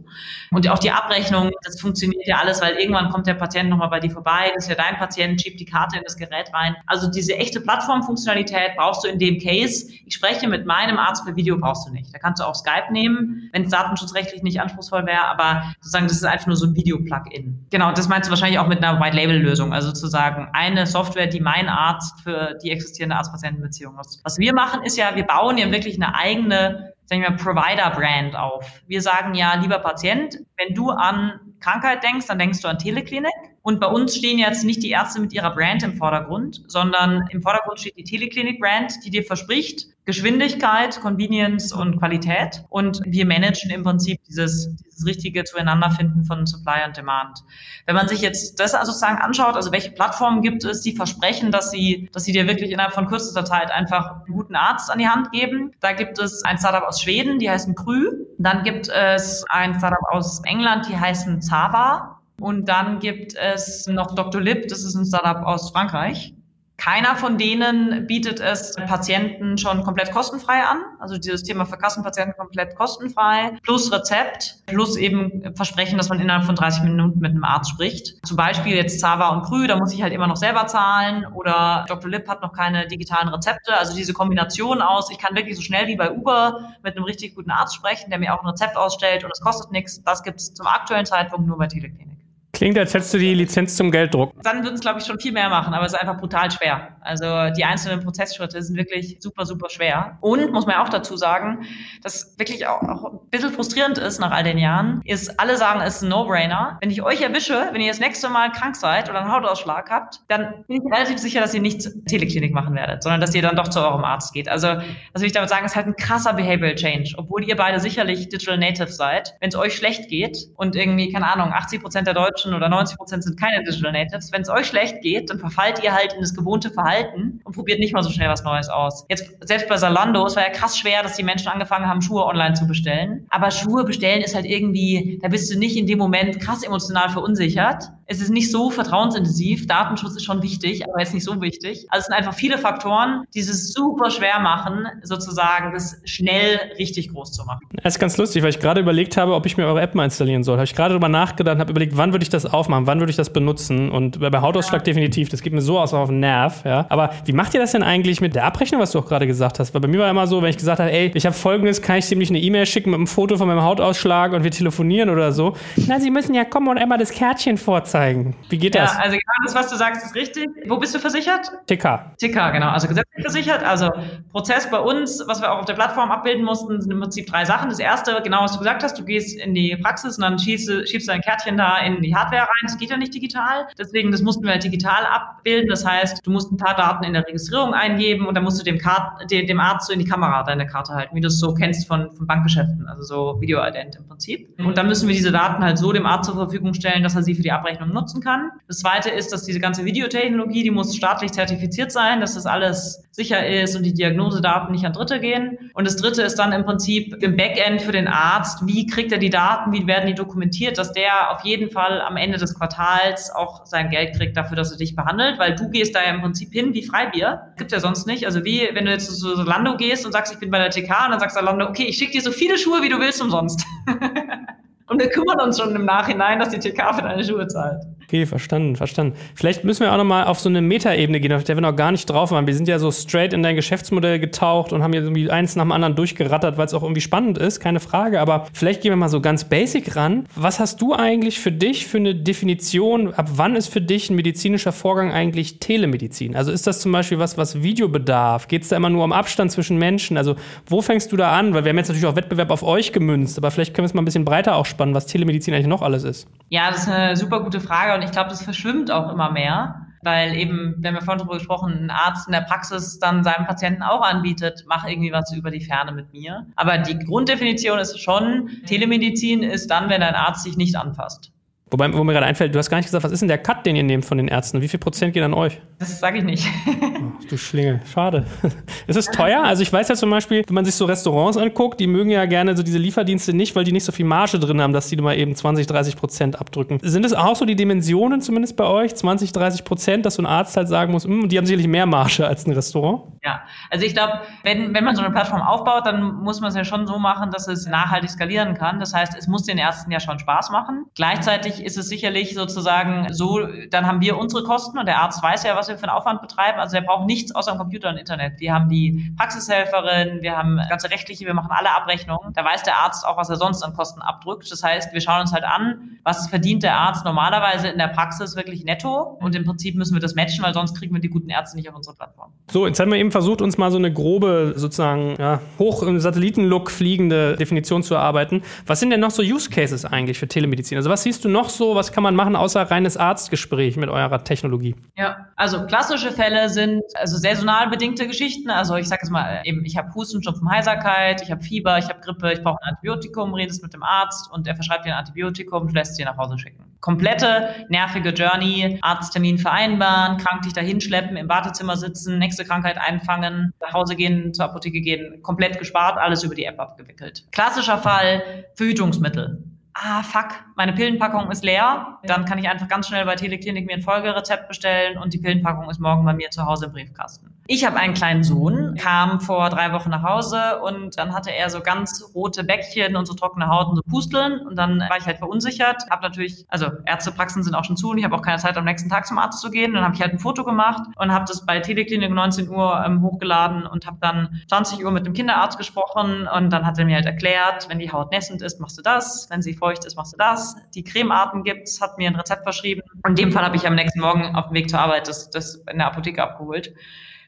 Und auch die Abrechnung, das funktioniert ja alles, weil irgendwann kommt der Patient nochmal bei dir vorbei, das ist ja dein Patient, schiebt die Karte in das Gerät rein. Also diese echte Plattformfunktionalität brauchst du in dem Case. Ich spreche mit meinem Arzt per Video, brauchst du nicht. Da kannst du auch Skype nehmen, wenn es datenschutzrechtlich nicht anspruchsvoll wäre, aber sozusagen das ist einfach nur so ein Video-Plugin. Genau, das meinst du wahrscheinlich auch mit einer White-Label-Lösung, also sozusagen eine Software, die mein Arzt für die existierende Arzt-Patienten-Beziehung nutzt. Was wir machen, ist ja, wir bauen ja wirklich eine eigene sagen wir, Provider-Brand auf. Wir sagen ja, lieber Patient, wenn du an Krankheit denkst, dann denkst du an Teleklinik. Und bei uns stehen jetzt nicht die Ärzte mit ihrer Brand im Vordergrund, sondern im Vordergrund steht die Teleklinik-Brand, die dir verspricht Geschwindigkeit, Convenience und Qualität. Und wir managen im Prinzip dieses, dieses richtige Zueinanderfinden von Supply und Demand. Wenn man sich jetzt das also sozusagen anschaut, also welche Plattformen gibt es, die versprechen, dass sie, dass sie dir wirklich innerhalb von kürzester Zeit einfach einen guten Arzt an die Hand geben. Da gibt es ein Startup aus Schweden, die heißen Krü. Dann gibt es ein Startup aus England, die heißen Zava. Und dann gibt es noch Dr. Lip, das ist ein Startup aus Frankreich. Keiner von denen bietet es Patienten schon komplett kostenfrei an. Also dieses Thema für Kassenpatienten komplett kostenfrei. Plus Rezept. Plus eben Versprechen, dass man innerhalb von 30 Minuten mit einem Arzt spricht. Zum Beispiel jetzt Zava und Krü, da muss ich halt immer noch selber zahlen. Oder Dr. Lip hat noch keine digitalen Rezepte. Also diese Kombination aus, ich kann wirklich so schnell wie bei Uber mit einem richtig guten Arzt sprechen, der mir auch ein Rezept ausstellt und es kostet nichts. Das gibt es zum aktuellen Zeitpunkt nur bei Teleklinik. Klingt, als hättest du die Lizenz zum Gelddruck. Dann würden es, glaube ich, schon viel mehr machen, aber es ist einfach brutal schwer. Also die einzelnen Prozessschritte sind wirklich super, super schwer. Und muss man auch dazu sagen, dass wirklich auch, auch ein bisschen frustrierend ist nach all den Jahren, ist, alle sagen, es ist ein No-Brainer. Wenn ich euch erwische, wenn ihr das nächste Mal krank seid oder einen Hautausschlag habt, dann bin ich relativ sicher, dass ihr nicht Teleklinik machen werdet, sondern dass ihr dann doch zu eurem Arzt geht. Also, was will ich damit sagen, ist halt ein krasser Behavioral Change. Obwohl ihr beide sicherlich Digital Native seid. Wenn es euch schlecht geht und irgendwie, keine Ahnung, 80 Prozent der Deutschen Deutschen oder 90 Prozent sind keine Digital Natives. Wenn es euch schlecht geht, dann verfallt ihr halt in das gewohnte Verhalten und probiert nicht mal so schnell was Neues aus. Jetzt, selbst bei Zalando, es war ja krass schwer, dass die Menschen angefangen haben, Schuhe online zu bestellen. Aber Schuhe bestellen ist halt irgendwie, da bist du nicht in dem Moment krass emotional verunsichert Es ist nicht so vertrauensintensiv. Datenschutz ist schon wichtig, aber ist nicht so wichtig. Also es sind einfach viele Faktoren, die es super schwer machen, sozusagen das schnell richtig groß zu machen. Das ist ganz lustig, weil ich gerade überlegt habe, ob ich mir eure App mal installieren soll. Habe ich gerade darüber nachgedacht, habe überlegt, wann würde ich das aufmachen, wann würde ich das benutzen und bei Hautausschlag ja. definitiv, das geht mir so aus auf den Nerv, ja. Aber wie macht ihr das denn eigentlich mit der Abrechnung, was du auch gerade gesagt hast? Weil bei mir war immer so, wenn ich gesagt habe, ey, ich habe folgendes, kann ich ziemlich eine E-Mail schicken mit einem Foto von meinem Hautausschlag und wir telefonieren oder so. Na, sie müssen ja kommen und einmal das Kärtchen vorzeigen. Wie geht ja, das? Also genau das, was du sagst, ist richtig. Wo bist du versichert? TK. TK, genau. Also gesetzlich versichert. Also Prozess bei uns, was wir auch auf der Plattform abbilden mussten, sind im Prinzip drei Sachen. Das erste, genau was du gesagt hast, du gehst in die Praxis und dann schiebst, schiebst du ein Kärtchen da in die Hardware rein. Das geht ja nicht digital. Deswegen, das mussten wir halt digital abbilden. Das heißt, du musst ein paar Daten in der Registrierung eingeben und dann musst du dem, Kart, dem Arzt so in die Kamera deine Karte halten, wie du es so kennst von, von Bankgeschäften, also so Video-Ident im Prinzip. Und dann müssen wir diese Daten halt so dem Arzt zur Verfügung stellen, dass er sie für die Abrechnung nutzen kann. Das zweite ist, dass diese ganze Videotechnologie, die muss staatlich zertifiziert sein, dass das alles sicher ist und die Diagnosedaten nicht an Dritte gehen. Und das dritte ist dann im Prinzip im Backend für den Arzt, wie kriegt er die Daten, wie werden die dokumentiert, dass der auf jeden Fall am Ende des Quartals auch sein Geld kriegt dafür, dass er dich behandelt, weil du gehst da ja im Prinzip hin wie Freibier. Gibt ja sonst nicht. Also wie, wenn du jetzt zu Solando gehst und sagst, ich bin bei der TK und dann sagst Solando, okay, ich schicke dir so viele Schuhe, wie du willst umsonst. (laughs) und wir kümmern uns schon im Nachhinein, dass die TK für deine Schuhe zahlt. Okay, verstanden, verstanden. Vielleicht müssen wir auch nochmal auf so eine Metaebene gehen, auf der wir noch gar nicht drauf waren. Wir sind ja so straight in dein Geschäftsmodell getaucht und haben hier irgendwie eins nach dem anderen durchgerattert, weil es auch irgendwie spannend ist, keine Frage. Aber vielleicht gehen wir mal so ganz basic ran. Was hast du eigentlich für dich für eine Definition? Ab wann ist für dich ein medizinischer Vorgang eigentlich Telemedizin? Also ist das zum Beispiel was, was Video bedarf? Geht es da immer nur um Abstand zwischen Menschen? Also wo fängst du da an? Weil wir haben jetzt natürlich auch Wettbewerb auf euch gemünzt, aber vielleicht können wir es mal ein bisschen breiter auch spannen, was Telemedizin eigentlich noch alles ist. Ja, das ist eine super gute Frage und ich glaube, das verschwimmt auch immer mehr, weil eben, wenn wir vorhin darüber gesprochen, ein Arzt in der Praxis dann seinem Patienten auch anbietet, mach irgendwie was über die Ferne mit mir. Aber die Grunddefinition ist schon, Telemedizin ist dann, wenn ein Arzt sich nicht anfasst. Wobei, wo mir gerade einfällt, du hast gar nicht gesagt, was ist denn der Cut, den ihr nehmt von den Ärzten? Wie viel Prozent geht an euch? Das sage ich nicht. (laughs) oh, du Schlingel, schade. (laughs) ist es teuer? Also ich weiß ja zum Beispiel, wenn man sich so Restaurants anguckt, die mögen ja gerne so diese Lieferdienste nicht, weil die nicht so viel Marge drin haben, dass die mal eben 20, 30 Prozent abdrücken. Sind es auch so die Dimensionen zumindest bei euch, 20, 30 Prozent, dass so ein Arzt halt sagen muss, hm, die haben sicherlich mehr Marge als ein Restaurant? Ja, also ich glaube, wenn, wenn man so eine Plattform aufbaut, dann muss man es ja schon so machen, dass es nachhaltig skalieren kann. Das heißt, es muss den Ärzten ja schon Spaß machen. Gleichzeitig ist es sicherlich sozusagen so, dann haben wir unsere Kosten und der Arzt weiß ja, was wir für einen Aufwand betreiben. Also er braucht nichts außer dem Computer und Internet. Wir haben die Praxishelferin, wir haben ganze rechtliche, wir machen alle Abrechnungen. Da weiß der Arzt auch, was er sonst an Kosten abdrückt. Das heißt, wir schauen uns halt an, was verdient der Arzt normalerweise in der Praxis wirklich netto und im Prinzip müssen wir das matchen, weil sonst kriegen wir die guten Ärzte nicht auf unsere Plattform. So, jetzt haben wir eben versucht, uns mal so eine grobe, sozusagen ja, hoch im Satellitenlook fliegende Definition zu erarbeiten. Was sind denn noch so Use Cases eigentlich für Telemedizin? Also was siehst du noch so, was kann man machen, außer reines Arztgespräch mit eurer Technologie? Ja, also klassische Fälle sind also saisonal bedingte Geschichten. Also ich sage jetzt mal, eben, ich habe Husten, Schnupfen, Heiserkeit, ich habe Fieber, ich habe Grippe, ich brauche ein Antibiotikum, redest mit dem Arzt und er verschreibt dir ein Antibiotikum, du lässt dir nach Hause schicken. Komplette nervige Journey, Arzttermin vereinbaren, krank dich dahin schleppen, im Wartezimmer sitzen, nächste Krankheit einfangen, nach Hause gehen, zur Apotheke gehen, komplett gespart, alles über die App abgewickelt. Klassischer Fall, Verhütungsmittel ah, fuck, meine Pillenpackung ist leer, dann kann ich einfach ganz schnell bei Teleklinik mir ein Folgerezept bestellen und die Pillenpackung ist morgen bei mir zu Hause im Briefkasten. Ich habe einen kleinen Sohn, kam vor drei Wochen nach Hause und dann hatte er so ganz rote Bäckchen und so trockene Haut und so Pusteln und dann war ich halt verunsichert. Habe natürlich, also Ärztepraxen sind auch schon zu und ich habe auch keine Zeit am nächsten Tag zum Arzt zu gehen. Dann habe ich halt ein Foto gemacht und habe das bei Teleklinik 19 Uhr ähm, hochgeladen und habe dann 20 Uhr mit dem Kinderarzt gesprochen und dann hat er mir halt erklärt, wenn die Haut nässend ist, machst du das, wenn sie feucht ist, machst du das. Die Cremearten gibt's, hat mir ein Rezept verschrieben. Und in dem Fall habe ich am nächsten Morgen auf dem Weg zur Arbeit das, das in der Apotheke abgeholt.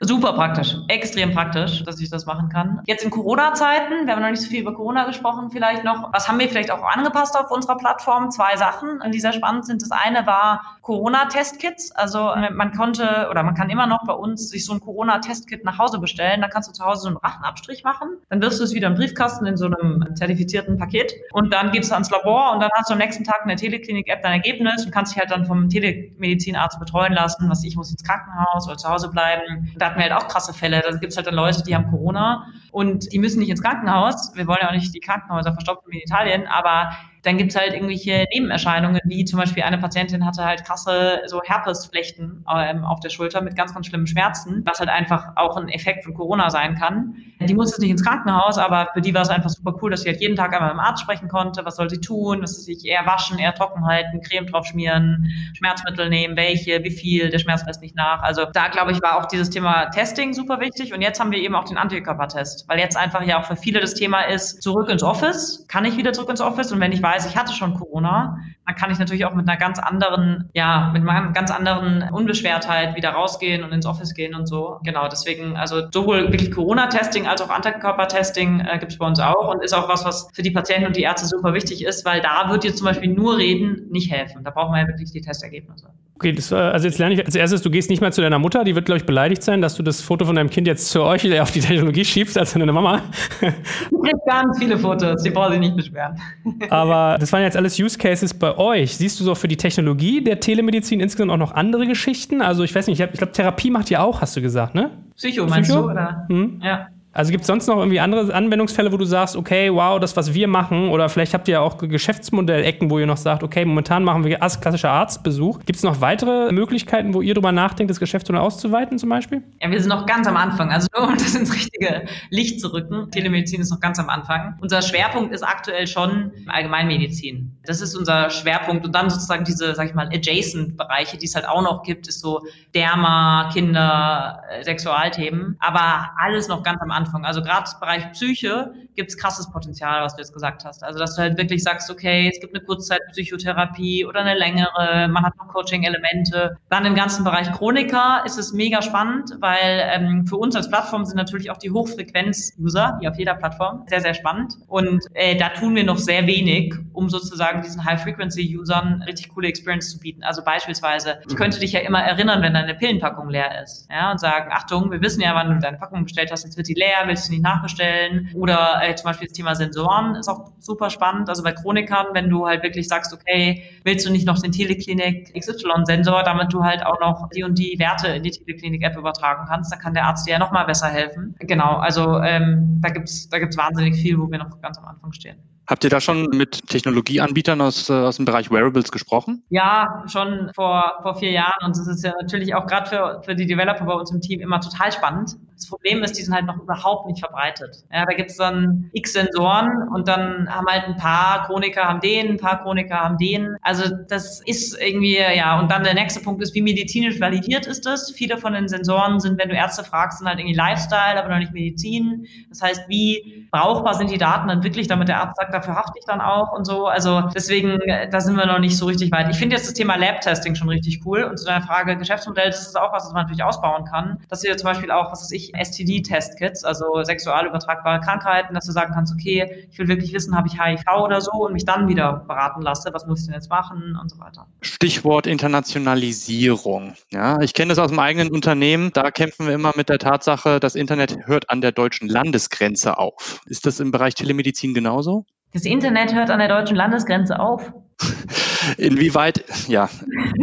Super praktisch, extrem praktisch, dass ich das machen kann. Jetzt in Corona-Zeiten, wir haben noch nicht so viel über Corona gesprochen, vielleicht noch. Was haben wir vielleicht auch angepasst auf unserer Plattform? Zwei Sachen, die sehr spannend sind. Das eine war Corona-Testkits. Also man konnte oder man kann immer noch bei uns sich so ein Corona-Testkit nach Hause bestellen. Da kannst du zu Hause so einen Rachenabstrich machen. Dann wirst du es wieder im Briefkasten in so einem zertifizierten Paket. Und dann geht es ans Labor und dann hast du am nächsten Tag in der Teleklinik-App dein Ergebnis und kannst dich halt dann vom Telemedizinarzt betreuen lassen. Was ich muss ins Krankenhaus oder zu Hause bleiben. Da hatten wir halt auch krasse Fälle. Da gibt es halt dann Leute, die haben Corona und die müssen nicht ins Krankenhaus. Wir wollen ja auch nicht die Krankenhäuser verstopfen wie in Italien, aber dann gibt's halt irgendwelche Nebenerscheinungen, wie zum Beispiel eine Patientin hatte halt krasse so Herpesflechten ähm, auf der Schulter mit ganz, ganz schlimmen Schmerzen, was halt einfach auch ein Effekt von Corona sein kann. Die musste nicht ins Krankenhaus, aber für die war es einfach super cool, dass sie halt jeden Tag einmal mit dem Arzt sprechen konnte, was soll sie tun, dass sie sich eher waschen, eher trocken halten, Creme drauf schmieren, Schmerzmittel nehmen, welche, wie viel, der Schmerz lässt nicht nach. Also da, glaube ich, war auch dieses Thema Testing super wichtig. Und jetzt haben wir eben auch den Antikörpertest, weil jetzt einfach ja auch für viele das Thema ist, zurück ins Office, kann ich wieder zurück ins Office? Und wenn ich weiß, ich hatte schon Corona, dann kann ich natürlich auch mit einer ganz anderen, ja, mit einer ganz anderen Unbeschwertheit wieder rausgehen und ins Office gehen und so. Genau, deswegen, also sowohl wirklich Corona-Testing als auch Antikörpertesting äh, gibt es bei uns auch und ist auch was, was für die Patienten und die Ärzte super wichtig ist, weil da wird jetzt zum Beispiel nur reden nicht helfen. Da brauchen wir ja wirklich die Testergebnisse. Okay, das, also jetzt lerne ich als erstes, du gehst nicht mal zu deiner Mutter, die wird, glaube ich, beleidigt sein, dass du das Foto von deinem Kind jetzt zu euch auf die Technologie schiebst, als deine Mama. Ich kriege ganz viele Fotos, die brauchen sich nicht beschweren. Aber das waren jetzt alles Use Cases bei euch. Siehst du so für die Technologie der Telemedizin insgesamt auch noch andere Geschichten? Also ich weiß nicht, ich, ich glaube, Therapie macht ihr auch, hast du gesagt, ne? Psycho, meinst Psycho? du? Oder? Hm? Ja. Also gibt es sonst noch irgendwie andere Anwendungsfälle, wo du sagst, okay, wow, das, was wir machen, oder vielleicht habt ihr ja auch Geschäftsmodellecken, wo ihr noch sagt, okay, momentan machen wir klassischer Arztbesuch. Gibt es noch weitere Möglichkeiten, wo ihr darüber nachdenkt, das Geschäftsmodell auszuweiten zum Beispiel? Ja, wir sind noch ganz am Anfang. Also nur (laughs) um das ins richtige Licht zu rücken. Telemedizin ist noch ganz am Anfang. Unser Schwerpunkt ist aktuell schon Allgemeinmedizin. Das ist unser Schwerpunkt. Und dann sozusagen diese, sag ich mal, Adjacent-Bereiche, die es halt auch noch gibt, ist so Derma, Kinder, äh, Sexualthemen. Aber alles noch ganz am Anfang. Anfang. Also gerade im Bereich Psyche gibt es krasses Potenzial, was du jetzt gesagt hast. Also dass du halt wirklich sagst, okay, es gibt eine Kurzzeitpsychotherapie oder eine längere, man hat noch Coaching-Elemente. Dann im ganzen Bereich Chroniker ist es mega spannend, weil ähm, für uns als Plattform sind natürlich auch die Hochfrequenz-User, wie auf jeder Plattform, sehr, sehr spannend. Und äh, da tun wir noch sehr wenig, um sozusagen diesen High-Frequency-Usern richtig coole Experience zu bieten. Also beispielsweise, ich könnte dich ja immer erinnern, wenn deine Pillenpackung leer ist. Ja, und sagen, Achtung, wir wissen ja, wann du deine Packung bestellt hast, jetzt wird die leer leer, willst du nicht nachbestellen? Oder äh, zum Beispiel das Thema Sensoren ist auch super spannend. Also bei Chronikern, wenn du halt wirklich sagst, okay, willst du nicht noch den Teleklinik XY-Sensor, damit du halt auch noch die und die Werte in die Teleklinik-App übertragen kannst, dann kann der Arzt dir ja nochmal besser helfen. Genau, also ähm, da gibt's da gibt's wahnsinnig viel, wo wir noch ganz am Anfang stehen. Habt ihr da schon mit Technologieanbietern aus, äh, aus dem Bereich Wearables gesprochen? Ja, schon vor, vor vier Jahren. Und das ist ja natürlich auch gerade für, für die Developer bei uns im Team immer total spannend. Das Problem ist, die sind halt noch überhaupt nicht verbreitet. Ja, da gibt's dann x Sensoren und dann haben halt ein paar Chroniker haben den, ein paar Chroniker haben den. Also das ist irgendwie, ja, und dann der nächste Punkt ist, wie medizinisch validiert ist das? Viele von den Sensoren sind, wenn du Ärzte fragst, sind halt irgendwie Lifestyle, aber noch nicht Medizin. Das heißt, wie brauchbar sind die Daten dann wirklich, damit der Arzt sagt, dafür hafte ich dann auch und so. Also deswegen, äh, da sind wir noch nicht so richtig weit. Ich finde jetzt das Thema Lab-Testing schon richtig cool. Und zu deiner Frage Geschäftsmodell, das ist auch was, was man natürlich ausbauen kann. Dass wir zum Beispiel auch, was weiß ich, STD-Testkits, also sexual übertragbare Krankheiten, dass du sagen kannst, okay, ich will wirklich wissen, habe ich HIV oder so und mich dann wieder beraten lasse, was muss ich denn jetzt machen und so weiter. Stichwort Internationalisierung. Ja, ich kenne das aus dem eigenen Unternehmen. Da kämpfen wir immer mit der Tatsache, das Internet hört an der deutschen Landesgrenze auf. Ist das im Bereich Telemedizin genauso? Das Internet hört an der deutschen Landesgrenze auf. (laughs) Inwieweit, ja.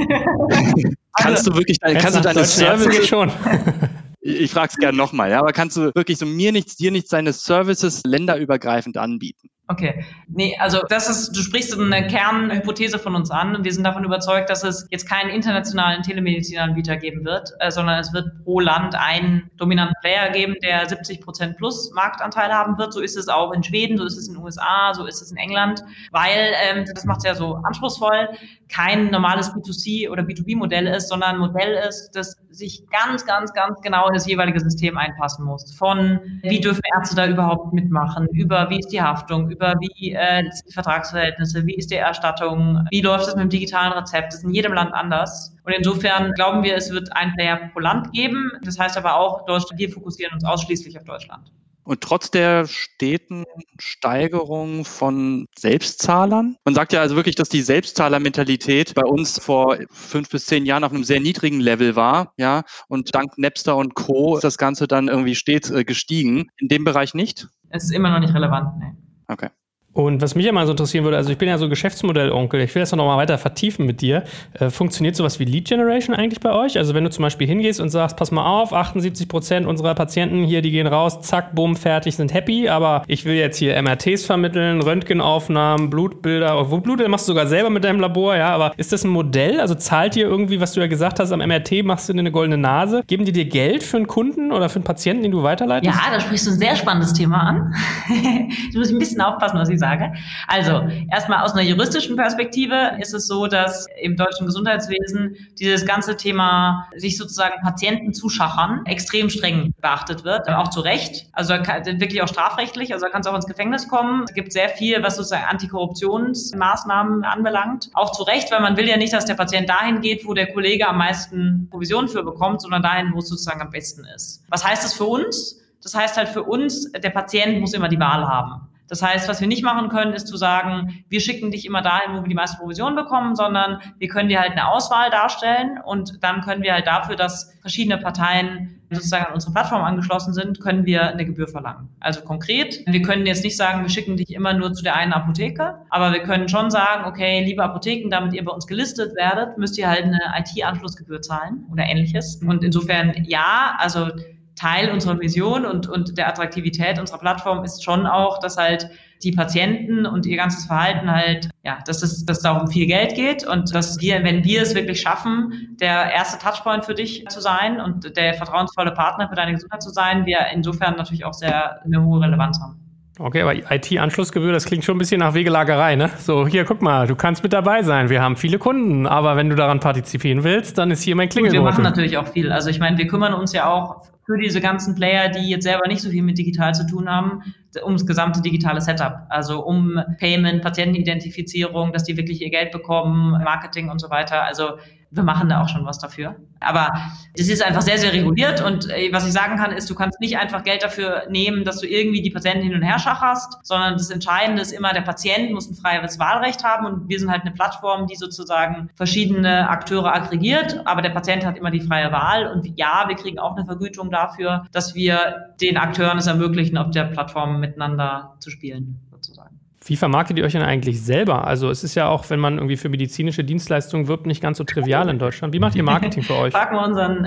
(laughs) kannst du wirklich deine, kannst du deine Services schon? (laughs) ich frage es gerne nochmal, ja, aber kannst du wirklich so mir nichts, dir nichts deine Services länderübergreifend anbieten? Okay. Nee, also das ist, du sprichst eine Kernhypothese von uns an und wir sind davon überzeugt, dass es jetzt keinen internationalen Telemedizinanbieter geben wird, äh, sondern es wird pro Land einen dominanten Player geben, der 70 Prozent plus Marktanteil haben wird. So ist es auch in Schweden, so ist es in den USA, so ist es in England, weil ähm, das macht es ja so anspruchsvoll, kein normales B2C oder B2B-Modell ist, sondern ein Modell ist, das sich ganz, ganz, ganz genau in das jeweilige System einpassen muss. Von wie dürfen Ärzte da überhaupt mitmachen, über wie ist die Haftung, über wie äh, sind die Vertragsverhältnisse, wie ist die Erstattung, wie läuft es mit dem digitalen Rezept. Das ist in jedem Land anders. Und insofern glauben wir, es wird ein Player pro Land geben. Das heißt aber auch, Deutschland, wir fokussieren uns ausschließlich auf Deutschland. Und trotz der steten Steigerung von Selbstzahlern, man sagt ja also wirklich, dass die Selbstzahlermentalität bei uns vor fünf bis zehn Jahren auf einem sehr niedrigen Level war, ja, und dank Napster und Co. ist das Ganze dann irgendwie stets äh, gestiegen. In dem Bereich nicht? Es ist immer noch nicht relevant, nee. Okay. Und was mich immer so interessieren würde, also ich bin ja so Geschäftsmodellonkel, ich will das noch mal weiter vertiefen mit dir. Äh, funktioniert sowas wie Lead Generation eigentlich bei euch? Also wenn du zum Beispiel hingehst und sagst, pass mal auf, 78 Prozent unserer Patienten hier, die gehen raus, zack, bumm, fertig, sind happy, aber ich will jetzt hier MRTs vermitteln, Röntgenaufnahmen, Blutbilder, obwohl Blut machst du sogar selber mit deinem Labor, ja, aber ist das ein Modell? Also zahlt dir irgendwie, was du ja gesagt hast, am MRT machst du dir eine goldene Nase? Geben die dir Geld für einen Kunden oder für einen Patienten, den du weiterleitest? Ja, da sprichst du ein sehr spannendes Thema an. (laughs) ich muss ein bisschen aufpassen, was ich sage. Also, erstmal aus einer juristischen Perspektive ist es so, dass im deutschen Gesundheitswesen dieses ganze Thema sich sozusagen Patienten zuschachern extrem streng beachtet wird, auch zu Recht. Also wirklich auch strafrechtlich, also da kann es auch ins Gefängnis kommen. Es gibt sehr viel, was sozusagen Antikorruptionsmaßnahmen anbelangt. Auch zu Recht, weil man will ja nicht, dass der Patient dahin geht, wo der Kollege am meisten Provision für bekommt, sondern dahin, wo es sozusagen am besten ist. Was heißt das für uns? Das heißt halt für uns, der Patient muss immer die Wahl haben. Das heißt, was wir nicht machen können, ist zu sagen, wir schicken dich immer dahin, wo wir die meiste Provision bekommen, sondern wir können dir halt eine Auswahl darstellen und dann können wir halt dafür, dass verschiedene Parteien sozusagen an unsere Plattform angeschlossen sind, können wir eine Gebühr verlangen. Also konkret, wir können jetzt nicht sagen, wir schicken dich immer nur zu der einen Apotheke, aber wir können schon sagen, okay, liebe Apotheken, damit ihr bei uns gelistet werdet, müsst ihr halt eine IT-Anschlussgebühr zahlen oder ähnliches. Und insofern ja, also Teil unserer Vision und, und der Attraktivität unserer Plattform ist schon auch, dass halt die Patienten und ihr ganzes Verhalten halt, ja, dass es, dass da um viel Geld geht und dass wir, wenn wir es wirklich schaffen, der erste Touchpoint für dich zu sein und der vertrauensvolle Partner für deine Gesundheit zu sein, wir insofern natürlich auch sehr eine hohe Relevanz haben. Okay, aber IT-Anschlussgebühr, das klingt schon ein bisschen nach Wegelagerei, ne? So, hier, guck mal, du kannst mit dabei sein. Wir haben viele Kunden, aber wenn du daran partizipieren willst, dann ist hier mein Klingelbeutel. Wir machen natürlich auch viel. Also ich meine, wir kümmern uns ja auch für diese ganzen Player, die jetzt selber nicht so viel mit digital zu tun haben, ums gesamte digitale Setup. Also um Payment, Patientenidentifizierung, dass die wirklich ihr Geld bekommen, Marketing und so weiter. Also wir machen da auch schon was dafür. Aber das ist einfach sehr, sehr reguliert und äh, was ich sagen kann, ist, du kannst nicht einfach Geld dafür nehmen, dass du irgendwie die Patienten hin und her schacherst, sondern das Entscheidende ist immer, der Patient muss ein freies Wahlrecht haben und wir sind halt eine Plattform, die sozusagen verschiedene Akteure aggregiert, aber der Patient hat immer die freie Wahl und ja, wir kriegen auch eine Vergütung dafür, dass wir den Akteuren es ermöglichen, auf der Plattform miteinander zu spielen, sozusagen. Wie vermarktet ihr euch denn eigentlich selber? Also es ist ja auch, wenn man irgendwie für medizinische Dienstleistungen wirbt, nicht ganz so trivial in Deutschland. Wie macht ihr Marketing für euch? Fragen wir unseren,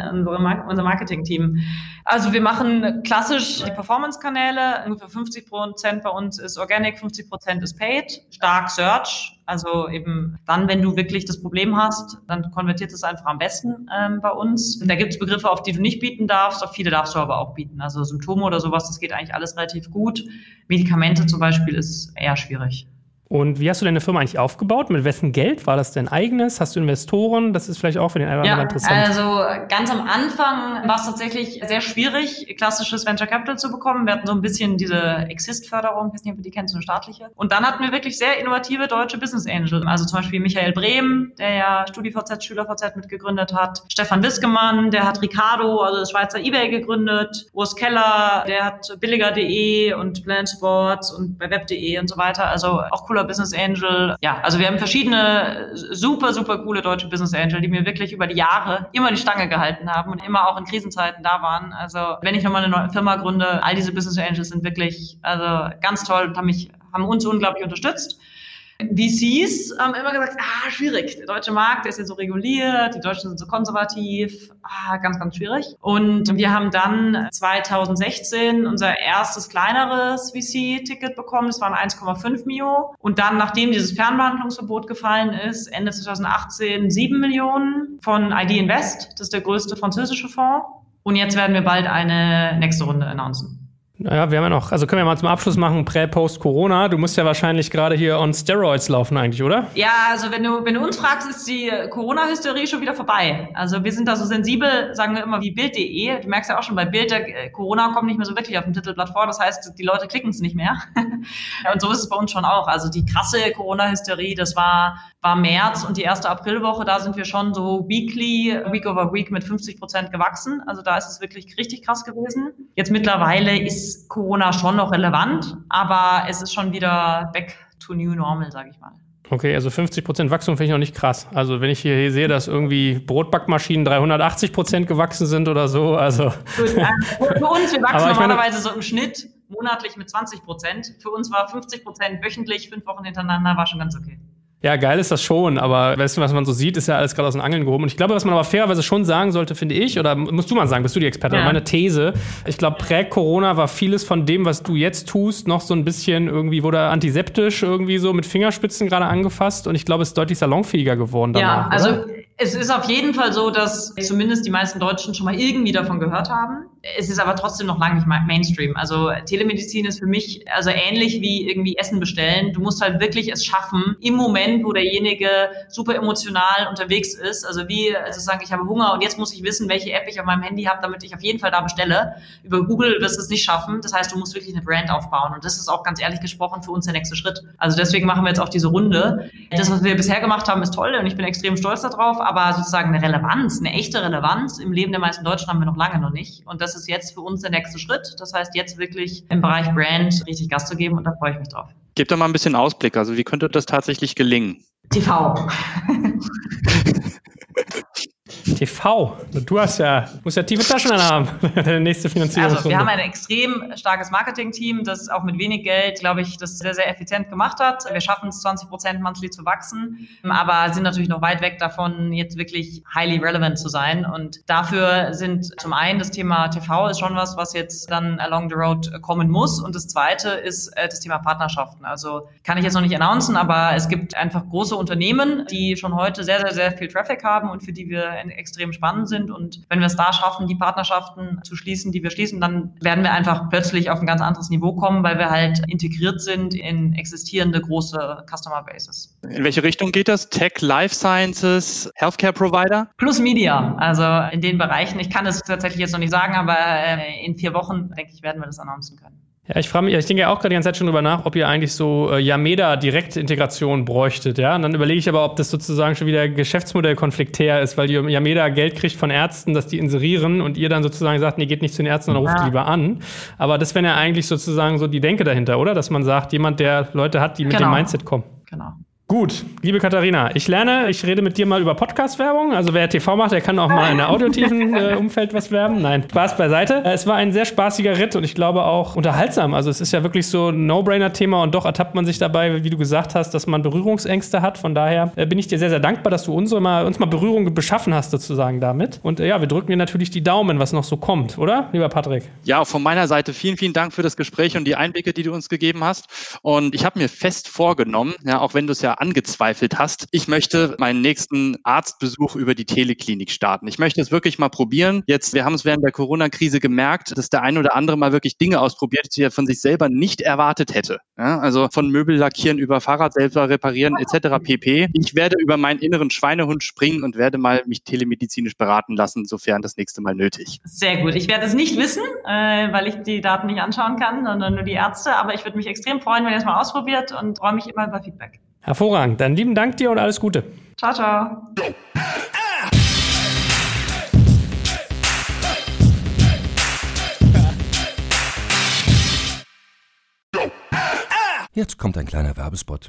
unser Marketing-Team. Also wir machen klassisch die Performance-Kanäle. Ungefähr 50 Prozent bei uns ist Organic, 50 Prozent ist Paid. Stark Search, also eben dann, wenn du wirklich das Problem hast, dann konvertiert es einfach am besten ähm, bei uns. Da gibt es Begriffe, auf die du nicht bieten darfst, auf viele darfst du aber auch bieten. Also Symptome oder sowas, das geht eigentlich alles relativ gut. Medikamente zum Beispiel ist eher schwierig. Und wie hast du deine Firma eigentlich aufgebaut? Mit wessen Geld? War das dein eigenes? Hast du Investoren? Das ist vielleicht auch für den einen oder anderen ja, interessant. Also ganz am Anfang war es tatsächlich sehr schwierig, klassisches Venture Capital zu bekommen. Wir hatten so ein bisschen diese Exist-Förderung, ich weiß nicht, ob du die kennst, so eine staatliche. Und dann hatten wir wirklich sehr innovative deutsche Business Angel. Also zum Beispiel Michael Brehm, der ja StudiVZ, SchülerVZ mitgegründet hat. Stefan Wiskemann, der hat Ricardo, also das Schweizer Ebay gegründet. Urs Keller, der hat billiger.de und Planet Sports und bei web.de und so weiter. Also auch cooler Business Angel. Ja, also wir haben verschiedene super, super coole deutsche Business Angel, die mir wirklich über die Jahre immer die Stange gehalten haben und immer auch in Krisenzeiten da waren. Also wenn ich nochmal eine neue Firma gründe, all diese Business Angels sind wirklich also ganz toll und haben mich, haben uns unglaublich unterstützt. VCs haben immer gesagt, ah, schwierig. Der deutsche Markt der ist ja so reguliert, die Deutschen sind so konservativ, ah, ganz, ganz schwierig. Und wir haben dann 2016 unser erstes kleineres VC-Ticket bekommen. Das waren 1,5 Mio. Und dann, nachdem dieses Fernbehandlungsverbot gefallen ist, Ende 2018 7 Millionen von ID Invest. Das ist der größte französische Fonds. Und jetzt werden wir bald eine nächste Runde announcen. Naja, wir haben ja noch, also können wir mal zum Abschluss machen, Prä, Post, Corona. Du musst ja wahrscheinlich gerade hier on Steroids laufen eigentlich, oder? Ja, also wenn du, wenn du uns fragst, ist die Corona-Hysterie schon wieder vorbei. Also wir sind da so sensibel, sagen wir immer, wie Bild.de. Du merkst ja auch schon bei Bild, der Corona kommt nicht mehr so wirklich auf dem Titelblatt vor. Das heißt, die Leute klicken es nicht mehr. (laughs) und so ist es bei uns schon auch. Also die krasse Corona-Hysterie, das war, war März und die erste Aprilwoche, da sind wir schon so weekly, week over week mit 50 Prozent gewachsen. Also da ist es wirklich richtig krass gewesen. Jetzt mittlerweile ist ist Corona schon noch relevant, aber es ist schon wieder back to new normal, sage ich mal. Okay, also 50 Prozent Wachstum finde ich noch nicht krass. Also wenn ich hier sehe, dass irgendwie Brotbackmaschinen 380 Prozent gewachsen sind oder so, also. (laughs) Für uns, wir wachsen normalerweise so im Schnitt monatlich mit 20 Prozent. Für uns war 50 Prozent wöchentlich, fünf Wochen hintereinander, war schon ganz okay. Ja, geil ist das schon, aber weißt du, was man so sieht, ist ja alles gerade aus den Angeln gehoben. Und ich glaube, was man aber fairerweise schon sagen sollte, finde ich, oder musst du mal sagen, bist du die Expertin? Ja. Meine These, ich glaube, prä-Corona war vieles von dem, was du jetzt tust, noch so ein bisschen irgendwie, wurde antiseptisch irgendwie so mit Fingerspitzen gerade angefasst und ich glaube, es ist deutlich salonfähiger geworden danach. Ja, also oder? Es ist auf jeden Fall so, dass zumindest die meisten Deutschen schon mal irgendwie davon gehört haben. Es ist aber trotzdem noch lange nicht Mainstream. Also Telemedizin ist für mich also ähnlich wie irgendwie Essen bestellen. Du musst halt wirklich es schaffen, im Moment, wo derjenige super emotional unterwegs ist, also wie also sagen, ich habe Hunger und jetzt muss ich wissen, welche App ich auf meinem Handy habe, damit ich auf jeden Fall da bestelle. Über Google wirst du es nicht schaffen. Das heißt, du musst wirklich eine Brand aufbauen. Und das ist auch ganz ehrlich gesprochen für uns der nächste Schritt. Also deswegen machen wir jetzt auch diese Runde. Das, was wir bisher gemacht haben, ist toll und ich bin extrem stolz darauf, aber sozusagen eine Relevanz, eine echte Relevanz im Leben der meisten Deutschen haben wir noch lange noch nicht. Und das ist jetzt für uns der nächste Schritt. Das heißt, jetzt wirklich im Bereich Brand richtig Gas zu geben und da freue ich mich drauf. Gebt doch mal ein bisschen Ausblick. Also wie könnte das tatsächlich gelingen? TV. (laughs) TV. Du hast ja, musst ja tiefe Taschen haben. (laughs) Deine nächste Finanzierung. Also, wir haben ein extrem starkes Marketing-Team, das auch mit wenig Geld, glaube ich, das sehr, sehr effizient gemacht hat. Wir schaffen es, 20 Prozent monthly zu wachsen, aber sind natürlich noch weit weg davon, jetzt wirklich highly relevant zu sein. Und dafür sind zum einen das Thema TV ist schon was, was jetzt dann along the road kommen muss. Und das zweite ist äh, das Thema Partnerschaften. Also kann ich jetzt noch nicht announcen, aber es gibt einfach große Unternehmen, die schon heute sehr, sehr, sehr viel Traffic haben und für die wir extrem spannend sind. Und wenn wir es da schaffen, die Partnerschaften zu schließen, die wir schließen, dann werden wir einfach plötzlich auf ein ganz anderes Niveau kommen, weil wir halt integriert sind in existierende große Customer Bases. In welche Richtung geht das? Tech, Life Sciences, Healthcare Provider? Plus Media, also in den Bereichen. Ich kann es tatsächlich jetzt noch nicht sagen, aber äh, in vier Wochen, denke ich, werden wir das announcen können. Ja, ich frage mich, ich denke ja auch gerade die ganze Zeit schon drüber nach, ob ihr eigentlich so äh, Yameda Direktintegration bräuchtet, ja. Und dann überlege ich aber, ob das sozusagen schon wieder Geschäftsmodell konfliktär ist, weil die Yameda Geld kriegt von Ärzten, dass die inserieren und ihr dann sozusagen sagt, nee, geht nicht zu den Ärzten, sondern ruft ja. lieber an. Aber das wäre ja eigentlich sozusagen so die Denke dahinter, oder? Dass man sagt, jemand, der Leute hat, die mit genau. dem Mindset kommen. Genau. Gut, liebe Katharina, ich lerne, ich rede mit dir mal über Podcast-Werbung. Also wer TV macht, der kann auch mal in der audiotiven (laughs) äh, Umfeld was werben. Nein, Spaß beiseite. Äh, es war ein sehr spaßiger Ritt und ich glaube auch unterhaltsam. Also es ist ja wirklich so ein No-Brainer-Thema und doch ertappt man sich dabei, wie du gesagt hast, dass man Berührungsängste hat. Von daher äh, bin ich dir sehr, sehr dankbar, dass du unsere mal, uns mal Berührung beschaffen hast sozusagen damit. Und äh, ja, wir drücken dir natürlich die Daumen, was noch so kommt, oder, lieber Patrick? Ja, von meiner Seite vielen, vielen Dank für das Gespräch und die Einblicke, die du uns gegeben hast. Und ich habe mir fest vorgenommen, ja, auch wenn du es ja angezweifelt hast. Ich möchte meinen nächsten Arztbesuch über die Teleklinik starten. Ich möchte es wirklich mal probieren. Jetzt, wir haben es während der Corona-Krise gemerkt, dass der ein oder andere mal wirklich Dinge ausprobiert, die er von sich selber nicht erwartet hätte. Ja, also von Möbel lackieren über Fahrrad selber reparieren etc. pp. Ich werde über meinen inneren Schweinehund springen und werde mal mich telemedizinisch beraten lassen, sofern das nächste Mal nötig. Sehr gut. Ich werde es nicht wissen, äh, weil ich die Daten nicht anschauen kann, sondern nur die Ärzte. Aber ich würde mich extrem freuen, wenn ihr es mal ausprobiert und freue mich immer über Feedback. Hervorragend. Dann lieben Dank dir und alles Gute. Ciao, ciao. Jetzt kommt ein kleiner Werbespot.